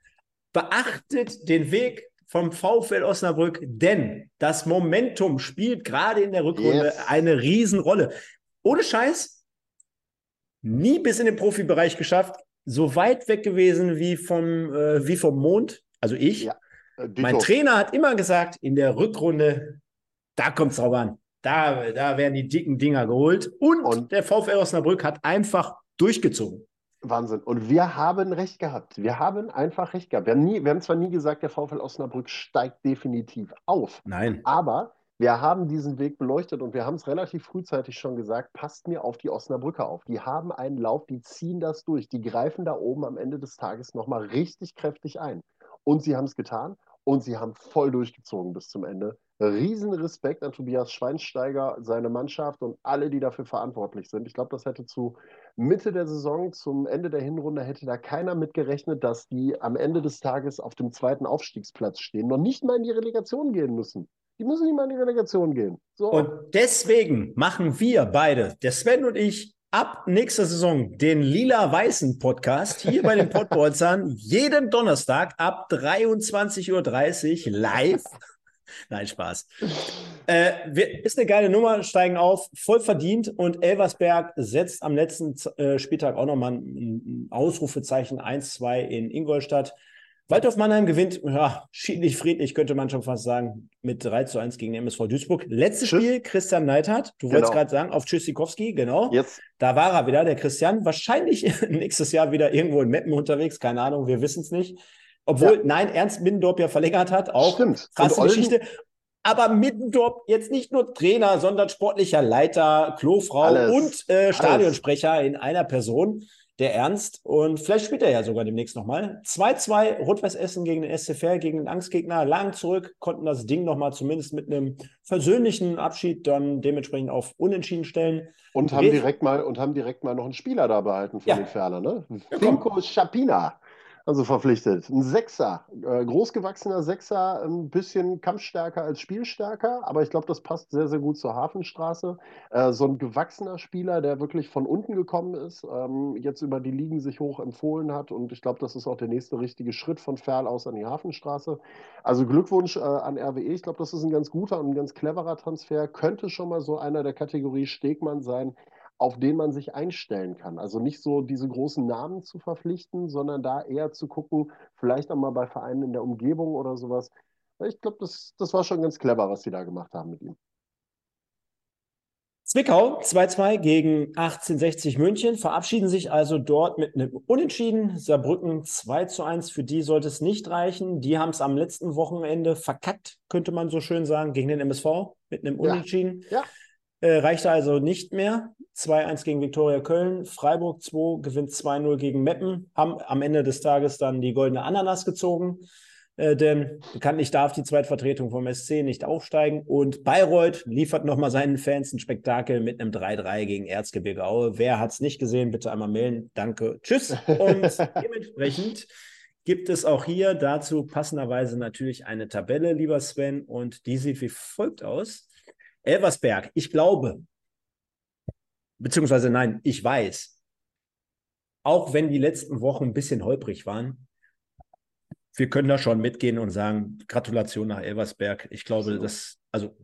Beachtet den Weg vom VfL Osnabrück, denn das Momentum spielt gerade in der Rückrunde yes. eine Riesenrolle. Ohne Scheiß, nie bis in den Profibereich geschafft, so weit weg gewesen wie vom, äh, wie vom Mond, also ich. Ja, äh, mein Trainer hat immer gesagt, in der Rückrunde, da kommt es drauf an. Da, da werden die dicken Dinger geholt. Und, und der VfL Osnabrück hat einfach durchgezogen. Wahnsinn. Und wir haben recht gehabt. Wir haben einfach recht gehabt. Wir haben, nie, wir haben zwar nie gesagt, der VfL Osnabrück steigt definitiv auf. Nein. Aber wir haben diesen Weg beleuchtet und wir haben es relativ frühzeitig schon gesagt, passt mir auf die Osnabrücker auf. Die haben einen Lauf, die ziehen das durch. Die greifen da oben am Ende des Tages nochmal richtig kräftig ein. Und sie haben es getan und sie haben voll durchgezogen bis zum Ende. Riesen Respekt an Tobias Schweinsteiger, seine Mannschaft und alle, die dafür verantwortlich sind. Ich glaube, das hätte zu Mitte der Saison, zum Ende der Hinrunde, hätte da keiner mitgerechnet, dass die am Ende des Tages auf dem zweiten Aufstiegsplatz stehen, noch nicht mal in die Relegation gehen müssen. Die müssen nicht mal in die Relegation gehen. So. Und deswegen machen wir beide, der Sven und ich, ab nächster Saison den lila-weißen Podcast hier bei den Podbolzern jeden Donnerstag ab 23.30 Uhr live Nein, Spaß. Äh, ist eine geile Nummer, steigen auf, voll verdient und Elversberg setzt am letzten äh, Spieltag auch nochmal ein, ein Ausrufezeichen 1-2 in Ingolstadt. Waldorf Mannheim gewinnt, ja, schiedlich friedlich, könnte man schon fast sagen, mit 3 zu 1 gegen MSV Duisburg. Letztes Tschüss. Spiel, Christian Neidhardt, du genau. wolltest gerade sagen, auf Tschüssikowski, genau. Jetzt. Da war er wieder, der Christian. Wahrscheinlich nächstes Jahr wieder irgendwo in Meppen unterwegs, keine Ahnung, wir wissen es nicht. Obwohl, ja. nein, Ernst Middendorf ja verlängert hat, auch Stimmt. krasse Geschichte. aber Mittendorf jetzt nicht nur Trainer, sondern sportlicher Leiter, Klofrau Alles. und äh, Stadionsprecher in einer Person der Ernst. Und vielleicht spielt er ja sogar demnächst nochmal. 2-2 Rot-Weiß Essen gegen den SCFR, gegen den Angstgegner. Lang zurück, konnten das Ding nochmal zumindest mit einem versöhnlichen Abschied dann dementsprechend auf Unentschieden stellen. Und haben direkt mal und haben direkt mal noch einen Spieler da behalten von ja. den Ferner, ne? Ja, Finko Schapina also verpflichtet. Ein Sechser, äh, großgewachsener Sechser, ein bisschen kampfstärker als spielstärker, aber ich glaube, das passt sehr, sehr gut zur Hafenstraße. Äh, so ein gewachsener Spieler, der wirklich von unten gekommen ist, ähm, jetzt über die Ligen sich hoch empfohlen hat und ich glaube, das ist auch der nächste richtige Schritt von Ferl aus an die Hafenstraße. Also Glückwunsch äh, an RWE. Ich glaube, das ist ein ganz guter und ein ganz cleverer Transfer. Könnte schon mal so einer der Kategorie Stegmann sein auf den man sich einstellen kann. Also nicht so diese großen Namen zu verpflichten, sondern da eher zu gucken, vielleicht auch mal bei Vereinen in der Umgebung oder sowas. Ich glaube, das, das war schon ganz clever, was sie da gemacht haben mit ihm. Zwickau 2-2 gegen 1860 München, verabschieden sich also dort mit einem Unentschieden. Saarbrücken 2-1, für die sollte es nicht reichen. Die haben es am letzten Wochenende verkackt, könnte man so schön sagen, gegen den MSV mit einem Unentschieden. Ja. ja. Äh, reichte also nicht mehr. 2-1 gegen Viktoria Köln. Freiburg 2 gewinnt 2-0 gegen Meppen. Haben am Ende des Tages dann die goldene Ananas gezogen. Äh, denn bekanntlich darf die Zweitvertretung vom SC nicht aufsteigen. Und Bayreuth liefert nochmal seinen Fans ein Spektakel mit einem 3-3 gegen Erzgebirge Aue. Wer hat es nicht gesehen, bitte einmal melden. Danke. Tschüss. Und dementsprechend gibt es auch hier dazu passenderweise natürlich eine Tabelle, lieber Sven. Und die sieht wie folgt aus. Elversberg, ich glaube, beziehungsweise nein, ich weiß, auch wenn die letzten Wochen ein bisschen holprig waren, wir können da schon mitgehen und sagen, Gratulation nach Elversberg. Ich glaube, so. das, also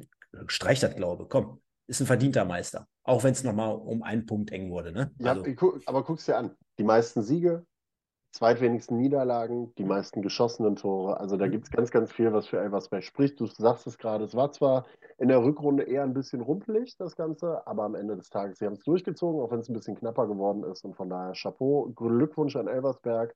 streich das Glaube, komm, ist ein verdienter Meister. Auch wenn es nochmal um einen Punkt eng wurde. Ne? Ja, also. aber guck's dir an. Die meisten Siege, zweitwenigsten Niederlagen, die meisten geschossenen Tore. Also da mhm. gibt es ganz, ganz viel, was für Elversberg spricht. Du sagst es gerade, es war zwar in der Rückrunde eher ein bisschen rumpelig, das Ganze, aber am Ende des Tages, sie haben es durchgezogen, auch wenn es ein bisschen knapper geworden ist. Und von daher Chapeau, Glückwunsch an Elversberg.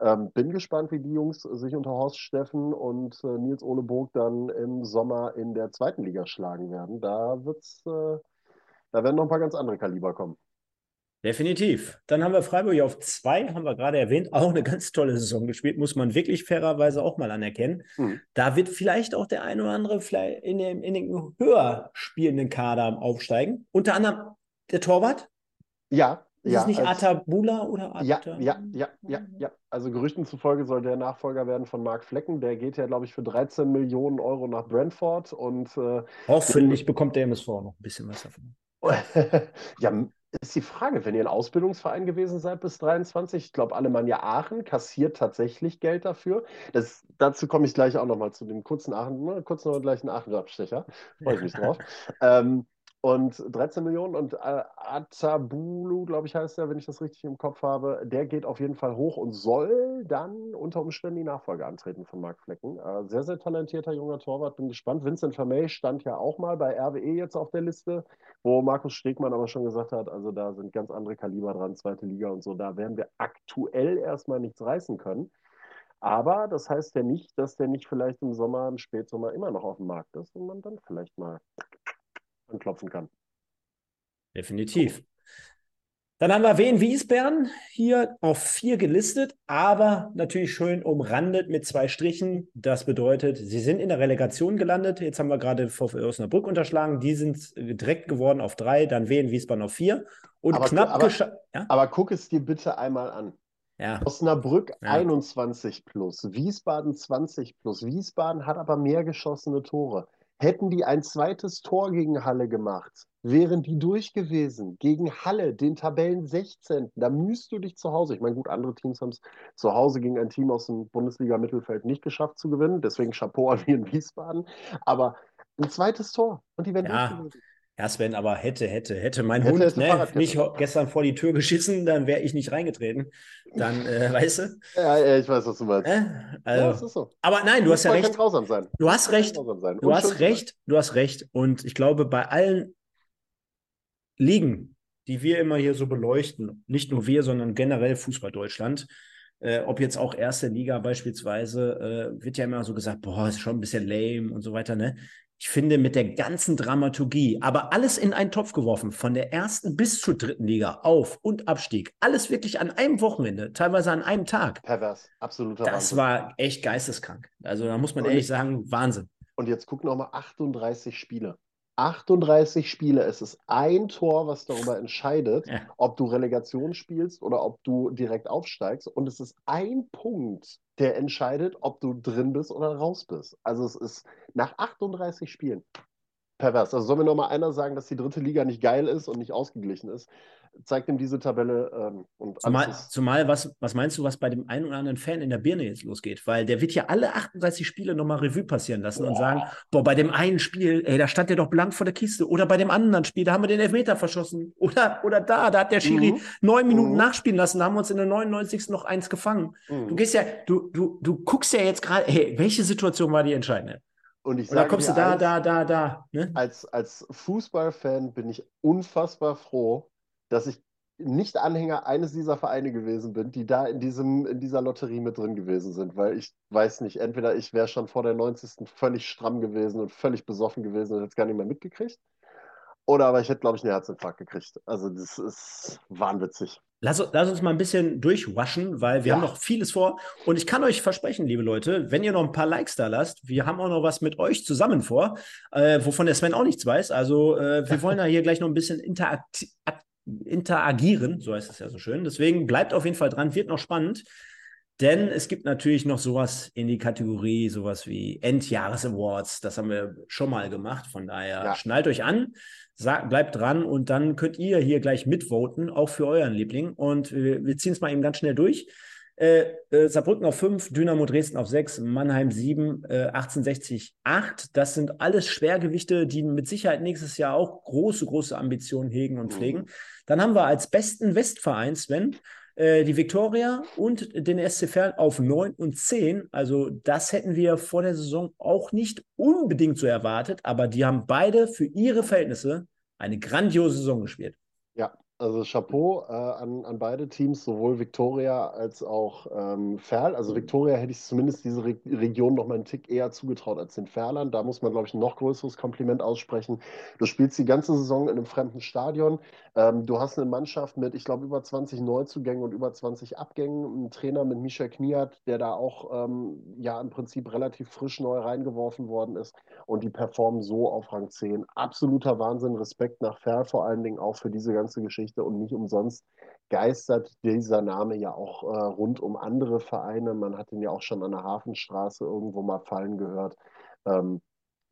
Ähm, bin gespannt, wie die Jungs sich unter Horst Steffen und äh, Nils Ole Burg dann im Sommer in der zweiten Liga schlagen werden. Da wird's, äh, da werden noch ein paar ganz andere Kaliber kommen. Definitiv. Dann haben wir Freiburg auf zwei, haben wir gerade erwähnt, auch eine ganz tolle Saison gespielt, muss man wirklich fairerweise auch mal anerkennen. Mhm. Da wird vielleicht auch der eine oder andere vielleicht in, dem, in den höher spielenden Kader aufsteigen. Unter anderem der Torwart. Ja. Ist ja, es nicht als, Atabula oder? Ja, ja, ja, ja, ja. Also Gerüchten zufolge soll der Nachfolger werden von Marc Flecken. Der geht ja, glaube ich, für 13 Millionen Euro nach Brentford und äh, hoffentlich bekommt der MSV noch ein bisschen was davon. ja, ist die Frage, wenn ihr ein Ausbildungsverein gewesen seid bis 23, ich glaube, Alemannia Aachen kassiert tatsächlich Geld dafür. Das, dazu komme ich gleich auch nochmal zu dem kurzen Aachen, ne, kurz noch gleich einen Aachen-Abstecher. Freue ich mich drauf. ähm, und 13 Millionen und äh, Atabulu, glaube ich, heißt er, wenn ich das richtig im Kopf habe, der geht auf jeden Fall hoch und soll dann unter Umständen die Nachfolge antreten von Marc Flecken. Äh, sehr, sehr talentierter junger Torwart, bin gespannt. Vincent Vermey stand ja auch mal bei RWE jetzt auf der Liste, wo Markus Stegmann aber schon gesagt hat, also da sind ganz andere Kaliber dran, zweite Liga und so, da werden wir aktuell erstmal nichts reißen können. Aber das heißt ja nicht, dass der nicht vielleicht im Sommer, im Spätsommer immer noch auf dem Markt ist und man dann vielleicht mal anklopfen kann. Definitiv. Dann haben wir Wien Wiesbären hier auf vier gelistet, aber natürlich schön umrandet mit zwei Strichen. Das bedeutet, sie sind in der Relegation gelandet. Jetzt haben wir gerade VfL Osnabrück unterschlagen. Die sind direkt geworden auf drei, dann Wien Wiesbaden auf vier. Und aber, knapp aber, ja? aber guck es dir bitte einmal an. Ja. Osnabrück ja. 21 plus, Wiesbaden 20 plus. Wiesbaden hat aber mehr geschossene Tore. Hätten die ein zweites Tor gegen Halle gemacht, wären die durch gewesen. Gegen Halle, den Tabellen 16. Da müsst du dich zu Hause. Ich meine, gut, andere Teams haben es zu Hause gegen ein Team aus dem Bundesliga-Mittelfeld nicht geschafft zu gewinnen. Deswegen Chapeau an in Wiesbaden. Aber ein zweites Tor und die wären ja. durch gewesen. Ja, Sven, aber hätte, hätte, hätte mein hätte, Hund ne, mich gestern vor die Tür geschissen, dann wäre ich nicht reingetreten. Dann, äh, weißt du? Ja, ja, ich weiß, was du meinst. Äh? Also, ja, das ist so. Aber nein, du hast ja recht. Sein. Du hast recht. Du hast recht. Du hast recht. Und ich glaube, bei allen Ligen, die wir immer hier so beleuchten, nicht nur wir, sondern generell Fußball Deutschland, äh, ob jetzt auch erste Liga beispielsweise, äh, wird ja immer so gesagt, boah, ist schon ein bisschen lame und so weiter, ne? Ich finde, mit der ganzen Dramaturgie, aber alles in einen Topf geworfen, von der ersten bis zur dritten Liga, Auf- und Abstieg, alles wirklich an einem Wochenende, teilweise an einem Tag. Pervers, absoluter Das Wahnsinn. war echt geisteskrank. Also da muss man Und ehrlich ich- sagen, Wahnsinn. Und jetzt guck nochmal 38 Spiele. 38 Spiele. Es ist ein Tor, was darüber entscheidet, Ja. ob du Relegation spielst oder ob du direkt aufsteigst. Und es ist ein Punkt, der entscheidet, ob du drin bist oder raus bist. Also es ist nach 38 Spielen pervers. Also soll mir nochmal einer sagen, dass die dritte Liga nicht geil ist und nicht ausgeglichen ist? Zeigt ihm diese Tabelle ähm, und Zumal, zumal was, was meinst du, was bei dem einen oder anderen Fan in der Birne jetzt losgeht? Weil der wird ja alle 38 Spiele nochmal Revue passieren lassen und sagen, boah, bei dem einen Spiel, ey, da stand der doch blank vor der Kiste. Oder bei dem anderen Spiel, da haben wir den Elfmeter verschossen. Oder, oder da, da hat der Schiri Mhm. neun Minuten Mhm. nachspielen lassen, da haben wir uns in der 99. noch eins gefangen. Du Mhm. gehst ja, du, du, du guckst ja jetzt gerade, hey, welche Situation war die entscheidende? Und ich Und sage kommst du da, eins, da, da, da. Ne? als, als Fußballfan bin ich unfassbar froh, dass ich nicht Anhänger eines dieser Vereine gewesen bin, die da in diesem, in dieser Lotterie mit drin gewesen sind, weil ich weiß nicht, entweder ich wäre schon vor der 90. völlig stramm gewesen und völlig besoffen gewesen und hätte es gar nicht mehr mitgekriegt, oder aber ich hätte, glaube ich, einen Herzinfarkt gekriegt. Also das ist wahnwitzig. Lass, lass uns mal ein bisschen durchwaschen, weil wir Ja. haben noch vieles vor. Und ich kann euch versprechen, liebe Leute, wenn ihr noch ein paar Likes da lasst, wir haben auch noch was mit euch zusammen vor, äh, wovon der Sven auch nichts weiß. Also äh, wir wollen da hier gleich noch ein bisschen interakt interagieren, so heißt es ja so schön. Deswegen bleibt auf jeden Fall dran, wird noch spannend. Denn es gibt natürlich noch sowas in die Kategorie, sowas wie Endjahres-Awards. Das haben wir schon mal gemacht. Von daher Ja. schnallt euch an, sagt, bleibt dran und dann könnt ihr hier gleich mitvoten, auch für euren Liebling. Und wir, wir ziehen es mal eben ganz schnell durch. Äh, äh, Saarbrücken auf 5, Dynamo Dresden auf 6, Mannheim 7, äh, 1860 8. Das sind alles Schwergewichte, die mit Sicherheit nächstes Jahr auch große, große Ambitionen hegen und Mhm. pflegen. Dann haben wir als besten Westverein, Sven, äh, die Viktoria und den SC Verl auf 9 und 10. Also das hätten wir vor der Saison auch nicht unbedingt so erwartet, aber die haben beide für ihre Verhältnisse eine grandiose Saison gespielt. Also Chapeau äh, an, an beide Teams, sowohl Viktoria als auch ähm, Ferl. Also Viktoria hätte ich zumindest diese Re Region noch mal einen Tick eher zugetraut als den Ferlern. Da muss man, glaube ich, ein noch größeres Kompliment aussprechen. Du spielst die ganze Saison in einem fremden Stadion. Ähm, du hast eine Mannschaft mit, ich glaube, über 20 Neuzugängen und über 20 Abgängen. Einen Trainer mit Misha Kniat, der da auch ähm, ja im Prinzip relativ frisch neu reingeworfen worden ist. Und die performen so auf Rang 10. Absoluter Wahnsinn. Respekt nach Ferl vor allen Dingen auch für diese ganze Geschichte. Und nicht umsonst geistert dieser Name ja auch äh, rund um andere Vereine. Man hat ihn ja auch schon an der Hafenstraße irgendwo mal fallen gehört. Ähm,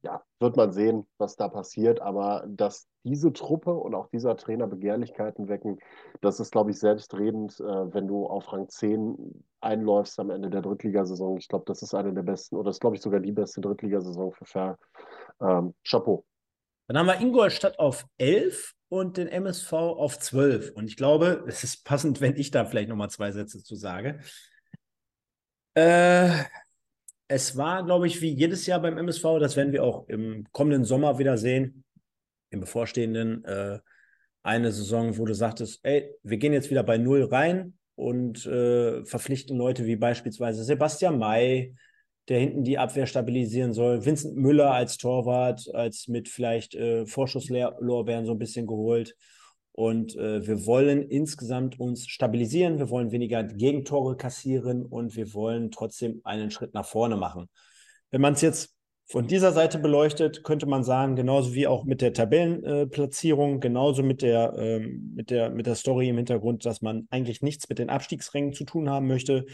ja, wird man sehen, was da passiert. Aber dass diese Truppe und auch dieser Trainer Begehrlichkeiten wecken, das ist, glaube ich, selbstredend, äh, wenn du auf Rang 10 einläufst am Ende der Drittligasaison. Ich glaube, das ist eine der besten, oder das ist, glaube ich, sogar die beste Drittligasaison für Fair. Ähm, Chapeau. Dann haben wir Ingolstadt auf 11 und den MSV auf 12. Und ich glaube, es ist passend, wenn ich da vielleicht nochmal zwei Sätze zu sage. Äh, es war, glaube ich, wie jedes Jahr beim MSV, das werden wir auch im kommenden Sommer wieder sehen, im bevorstehenden, äh, eine Saison, wo du sagtest, ey, wir gehen jetzt wieder bei Null rein und äh, verpflichten Leute wie beispielsweise Sebastian May, der hinten die Abwehr stabilisieren soll. Vincent Müller als Torwart, als mit vielleicht äh, Vorschusslorbeeren so ein bisschen geholt. Und äh, wir wollen insgesamt uns stabilisieren, wir wollen weniger Gegentore kassieren und wir wollen trotzdem einen Schritt nach vorne machen. Wenn man es jetzt von dieser Seite beleuchtet, könnte man sagen, genauso wie auch mit der Tabellenplatzierung, genauso mit der, ähm, mit, der, mit der Story im Hintergrund, dass man eigentlich nichts mit den Abstiegsrängen zu tun haben möchte,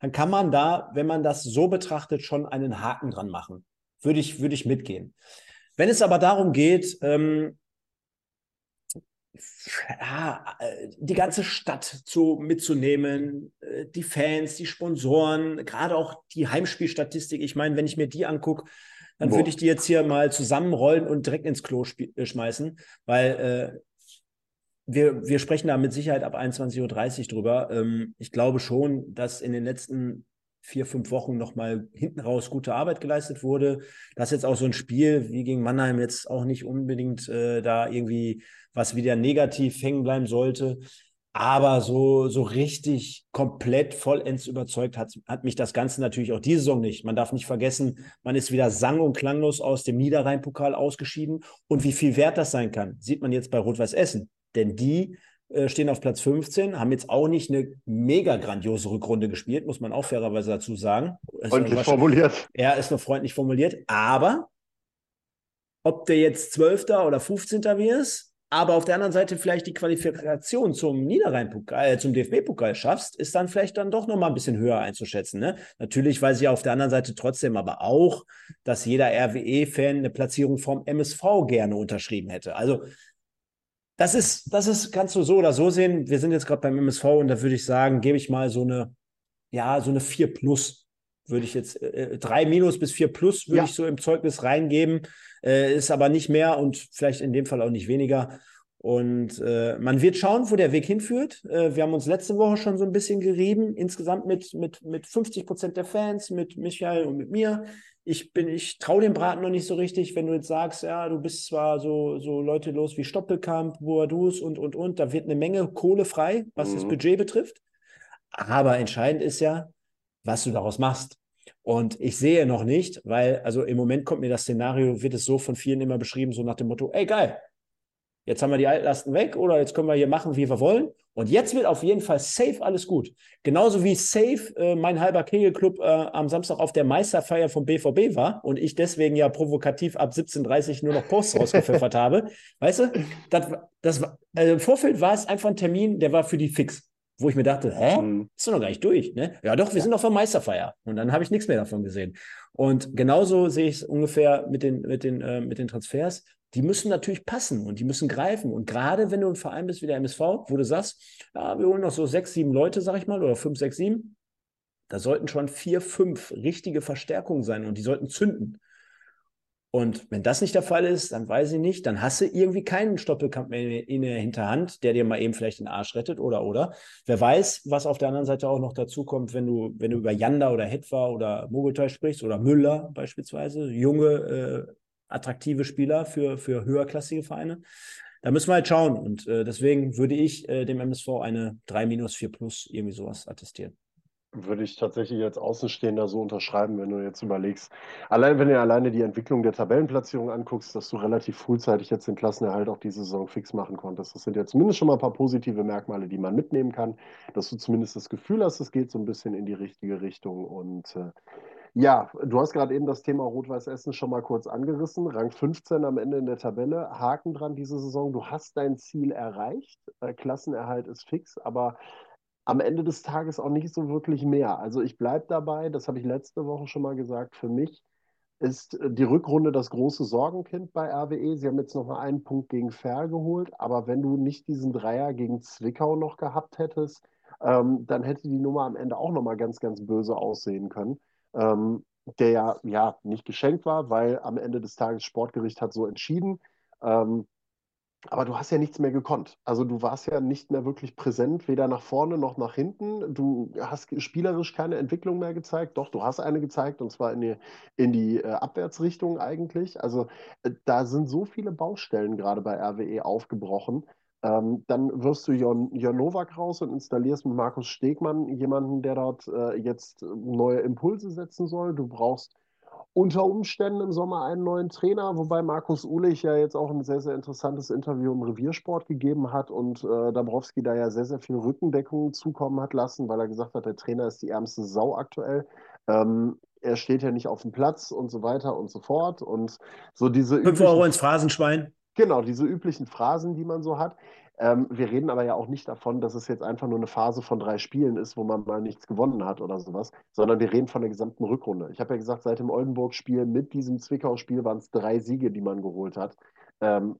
dann kann man da, wenn man das so betrachtet, schon einen Haken dran machen. Würde ich, würde ich mitgehen. Wenn es aber darum geht, ähm, ja, die ganze Stadt zu, mitzunehmen, äh, die Fans, die Sponsoren, gerade auch die Heimspielstatistik. Ich meine, wenn ich mir die angucke, dann Boah. würde ich die jetzt hier mal zusammenrollen und direkt ins Klo äh, schmeißen, weil äh, wir, wir sprechen da mit Sicherheit ab 21.30 Uhr drüber. Ähm, ich glaube schon, dass in den letzten vier, fünf Wochen nochmal hinten raus gute Arbeit geleistet wurde. Dass jetzt auch so ein Spiel wie gegen Mannheim jetzt auch nicht unbedingt äh, da irgendwie was wieder negativ hängen bleiben sollte. Aber so, so richtig komplett vollends überzeugt hat, hat mich das Ganze natürlich auch diese Saison nicht. Man darf nicht vergessen, man ist wieder sang- und klanglos aus dem Niederrhein-Pokal ausgeschieden. Und wie viel wert das sein kann, sieht man jetzt bei Rot-Weiß Essen. Denn die äh, stehen auf Platz 15, haben jetzt auch nicht eine mega grandiose Rückrunde gespielt, muss man auch fairerweise dazu sagen. Freundlich formuliert. Er ist noch freundlich formuliert. Aber ob der jetzt Zwölfter oder 15. wirst, aber auf der anderen Seite vielleicht die Qualifikation zum Niederrhein-Pokal, äh, zum DFB-Pokal schaffst, ist dann vielleicht dann doch nochmal ein bisschen höher einzuschätzen. Ne? Natürlich weiß ich auf der anderen Seite trotzdem aber auch, dass jeder RWE-Fan eine Platzierung vom MSV gerne unterschrieben hätte. Also das ist, das ist, kannst du so oder so sehen. Wir sind jetzt gerade beim MSV und da würde ich sagen, gebe ich mal so eine, ja, so eine 4 plus würde ich jetzt äh, 3 äh, minus bis 4 plus würde ja. ich so im Zeugnis reingeben äh, ist aber nicht mehr und vielleicht in dem Fall auch nicht weniger. Und äh, man wird schauen, wo der Weg hinführt. Äh, wir haben uns letzte Woche schon so ein bisschen gerieben, insgesamt mit, mit, mit 50 Prozent der Fans, mit Michael und mit mir. Ich bin, ich traue dem Braten noch nicht so richtig, wenn du jetzt sagst, ja, du bist zwar so, so Leute los wie Stoppelkamp, Boadus und, und, und, da wird eine Menge Kohle frei, was mhm. das Budget betrifft. Aber entscheidend ist ja, was du daraus machst. Und ich sehe noch nicht, weil, also im Moment kommt mir das Szenario, wird es so von vielen immer beschrieben, so nach dem Motto, ey geil, jetzt haben wir die Altlasten weg oder jetzt können wir hier machen, wie wir wollen. Und jetzt wird auf jeden Fall safe alles gut. Genauso wie safe äh, mein halber Kegelclub äh, am Samstag auf der Meisterfeier vom BVB war und ich deswegen ja provokativ ab 17.30 Uhr nur noch Posts rausgepfeffert habe. Weißt du, das, das, also im Vorfeld war es einfach ein Termin, der war für die fix wo ich mir dachte, hä? Mhm. Ist doch noch gar nicht durch, ne? Ja, doch, wir ja. sind noch vor Meisterfeier. Und dann habe ich nichts mehr davon gesehen. Und genauso sehe ich es ungefähr mit den, mit, den, äh, mit den Transfers. Die müssen natürlich passen und die müssen greifen. Und gerade wenn du ein Verein bist wie der MSV, wo du sagst, ja, wir holen noch so sechs, sieben Leute, sag ich mal, oder fünf, sechs, sieben, da sollten schon vier, fünf richtige Verstärkungen sein und die sollten zünden. Und wenn das nicht der Fall ist, dann weiß ich nicht, dann hast du irgendwie keinen Stoppelkampf mehr in der Hinterhand, der dir mal eben vielleicht den Arsch rettet oder oder. Wer weiß, was auf der anderen Seite auch noch dazu kommt, wenn du, wenn du über Janda oder Hetwa oder Mogeltai sprichst oder Müller beispielsweise, junge, äh, attraktive Spieler für, für höherklassige Vereine. Da müssen wir halt schauen. Und äh, deswegen würde ich äh, dem MSV eine 3 minus 4 plus irgendwie sowas attestieren würde ich tatsächlich als Außenstehender so unterschreiben, wenn du jetzt überlegst. Allein wenn du alleine die Entwicklung der Tabellenplatzierung anguckst, dass du relativ frühzeitig jetzt den Klassenerhalt auch diese Saison fix machen konntest. Das sind ja zumindest schon mal ein paar positive Merkmale, die man mitnehmen kann, dass du zumindest das Gefühl hast, es geht so ein bisschen in die richtige Richtung. Und äh, ja, du hast gerade eben das Thema Rot-Weiß Essen schon mal kurz angerissen. Rang 15 am Ende in der Tabelle. Haken dran diese Saison. Du hast dein Ziel erreicht. Äh, Klassenerhalt ist fix, aber am Ende des Tages auch nicht so wirklich mehr. Also ich bleibe dabei, das habe ich letzte Woche schon mal gesagt, für mich ist äh, die Rückrunde das große Sorgenkind bei RWE. Sie haben jetzt noch mal einen Punkt gegen Fair geholt, aber wenn du nicht diesen Dreier gegen Zwickau noch gehabt hättest, ähm, dann hätte die Nummer am Ende auch noch mal ganz, ganz böse aussehen können. Ähm, der ja, ja nicht geschenkt war, weil am Ende des Tages Sportgericht hat so entschieden. Ähm, aber du hast ja nichts mehr gekonnt. Also du warst ja nicht mehr wirklich präsent, weder nach vorne noch nach hinten. Du hast spielerisch keine Entwicklung mehr gezeigt. Doch, du hast eine gezeigt und zwar in die, in die äh, Abwärtsrichtung eigentlich. Also äh, da sind so viele Baustellen gerade bei RWE aufgebrochen. Ähm, dann wirst du Jon, Jon Nowak raus und installierst mit Markus Stegmann jemanden, der dort äh, jetzt neue Impulse setzen soll. Du brauchst unter Umständen im Sommer einen neuen Trainer, wobei Markus Ulich ja jetzt auch ein sehr, sehr interessantes Interview im Reviersport gegeben hat und äh, Dabrowski da ja sehr, sehr viel Rückendeckung zukommen hat lassen, weil er gesagt hat, der Trainer ist die ärmste Sau aktuell. Ähm, er steht ja nicht auf dem Platz und so weiter und so fort. Und so diese. 5 Euro ins Phrasenschwein. Genau, diese üblichen Phrasen, die man so hat. Ähm, wir reden aber ja auch nicht davon, dass es jetzt einfach nur eine Phase von drei Spielen ist, wo man mal nichts gewonnen hat oder sowas, sondern wir reden von der gesamten Rückrunde. Ich habe ja gesagt, seit dem Oldenburg-Spiel mit diesem Zwickau-Spiel waren es drei Siege, die man geholt hat. Ähm,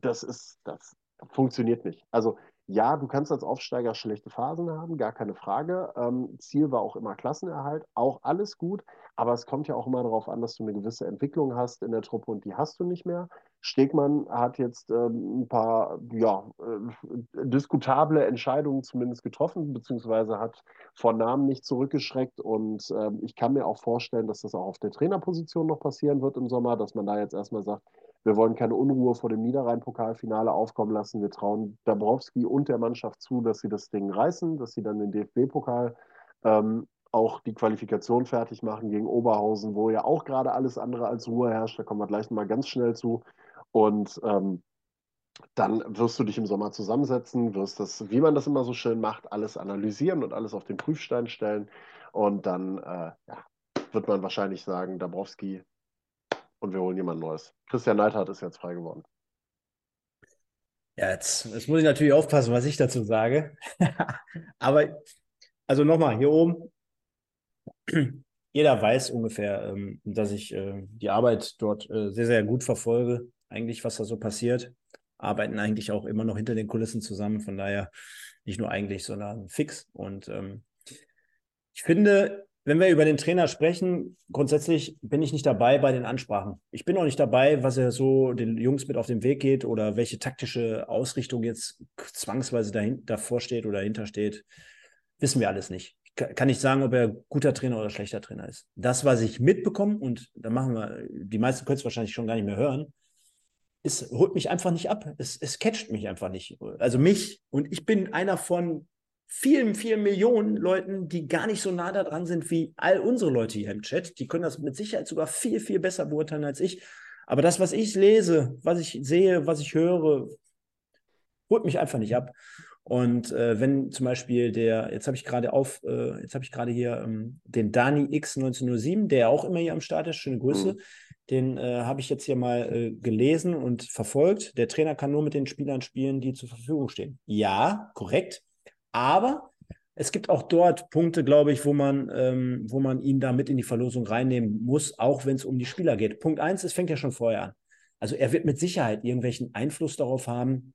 das ist, das funktioniert nicht. Also ja, du kannst als Aufsteiger schlechte Phasen haben, gar keine Frage. Ähm, Ziel war auch immer Klassenerhalt, auch alles gut, aber es kommt ja auch immer darauf an, dass du eine gewisse Entwicklung hast in der Truppe und die hast du nicht mehr. Stegmann hat jetzt ähm, ein paar ja, äh, diskutable Entscheidungen zumindest getroffen, beziehungsweise hat vor Namen nicht zurückgeschreckt. Und ähm, ich kann mir auch vorstellen, dass das auch auf der Trainerposition noch passieren wird im Sommer, dass man da jetzt erstmal sagt, Wir wollen keine Unruhe vor dem Niederrhein-Pokalfinale aufkommen lassen. Wir trauen Dabrowski und der Mannschaft zu, dass sie das Ding reißen, dass sie dann den DFB-Pokal ähm, auch die Qualifikation fertig machen gegen Oberhausen, wo ja auch gerade alles andere als Ruhe herrscht. Da kommen wir gleich mal ganz schnell zu. Und ähm, dann wirst du dich im Sommer zusammensetzen, wirst das, wie man das immer so schön macht, alles analysieren und alles auf den Prüfstein stellen. Und dann äh, ja, wird man wahrscheinlich sagen, Dabrowski und wir holen jemand Neues. Christian Neidhardt ist jetzt frei geworden. Ja, jetzt, jetzt muss ich natürlich aufpassen, was ich dazu sage. Aber, also nochmal, hier oben, jeder weiß ungefähr, ähm, dass ich äh, die Arbeit dort äh, sehr, sehr gut verfolge. Eigentlich, was da so passiert. Arbeiten eigentlich auch immer noch hinter den Kulissen zusammen. Von daher nicht nur eigentlich, sondern fix. Und ähm, ich finde, wenn wir über den Trainer sprechen, grundsätzlich bin ich nicht dabei bei den Ansprachen. Ich bin auch nicht dabei, was er so den Jungs mit auf den Weg geht oder welche taktische Ausrichtung jetzt zwangsweise dahin, davor steht oder dahinter steht. Wissen wir alles nicht kann ich sagen, ob er guter Trainer oder schlechter Trainer ist. Das, was ich mitbekomme, und da machen wir, die meisten können es wahrscheinlich schon gar nicht mehr hören, es holt mich einfach nicht ab. Es, es catcht mich einfach nicht. Also mich. Und ich bin einer von vielen, vielen Millionen Leuten, die gar nicht so nah da dran sind wie all unsere Leute hier im Chat. Die können das mit Sicherheit sogar viel, viel besser beurteilen als ich. Aber das, was ich lese, was ich sehe, was ich höre, holt mich einfach nicht ab. Und äh, wenn zum Beispiel der, jetzt habe ich gerade auf, äh, jetzt habe ich gerade hier ähm, den Dani X 1907, der auch immer hier am Start ist, schöne Grüße, mhm. den äh, habe ich jetzt hier mal äh, gelesen und verfolgt. Der Trainer kann nur mit den Spielern spielen, die zur Verfügung stehen. Ja, korrekt. Aber es gibt auch dort Punkte, glaube ich, wo man, ähm, wo man ihn da mit in die Verlosung reinnehmen muss, auch wenn es um die Spieler geht. Punkt eins, es fängt ja schon vorher an. Also er wird mit Sicherheit irgendwelchen Einfluss darauf haben,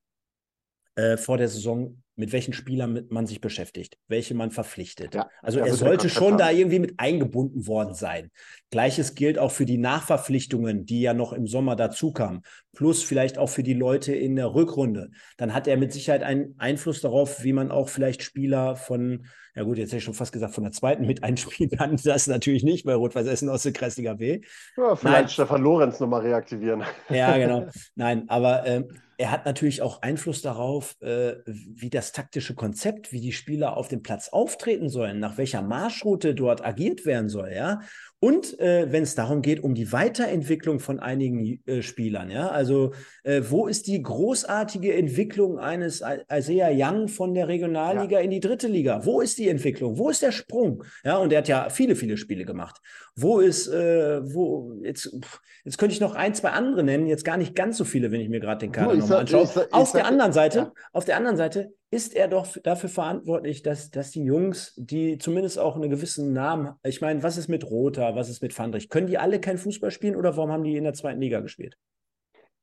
äh, vor der Saison, mit welchen Spielern man sich beschäftigt, welche man verpflichtet. Ja, also er sollte schon da irgendwie mit eingebunden worden sein. Gleiches gilt auch für die Nachverpflichtungen, die ja noch im Sommer dazukamen, plus vielleicht auch für die Leute in der Rückrunde. Dann hat er mit Sicherheit einen Einfluss darauf, wie man auch vielleicht Spieler von, ja gut, jetzt hätte ich schon fast gesagt, von der zweiten mit einspielen kann. Das natürlich nicht bei Rot-Weiß Essen aus der Kreisliga B. Ja, vielleicht Nein. Stefan Lorenz nochmal reaktivieren. Ja, genau. Nein, aber äh, er hat natürlich auch Einfluss darauf, äh, wie das taktische Konzept, wie die Spieler auf dem Platz auftreten sollen, nach welcher Marschroute dort agiert werden soll, ja. Und äh, wenn es darum geht, um die Weiterentwicklung von einigen äh, Spielern, ja, also äh, wo ist die großartige Entwicklung eines Isaiah Young von der Regionalliga ja. in die dritte Liga? Wo ist die Entwicklung? Wo ist der Sprung? Ja, und er hat ja viele, viele Spiele gemacht. Wo ist, äh, wo, jetzt, jetzt könnte ich noch ein, zwei andere nennen, jetzt gar nicht ganz so viele, wenn ich mir gerade den Kader nochmal anschaue. Auf der anderen Seite, ja. auf der anderen Seite ist er doch dafür verantwortlich, dass, dass die Jungs, die zumindest auch einen gewissen Namen, ich meine, was ist mit Rother, was ist mit Fandrich, können die alle kein Fußball spielen oder warum haben die in der zweiten Liga gespielt?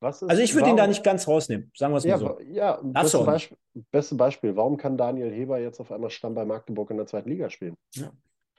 Ist, also ich würde ihn da nicht ganz rausnehmen, sagen wir es ja, mal so. Ja, beste Beispiel, beste Beispiel, warum kann Daniel Heber jetzt auf einmal Stamm bei Magdeburg in der zweiten Liga spielen? Ja.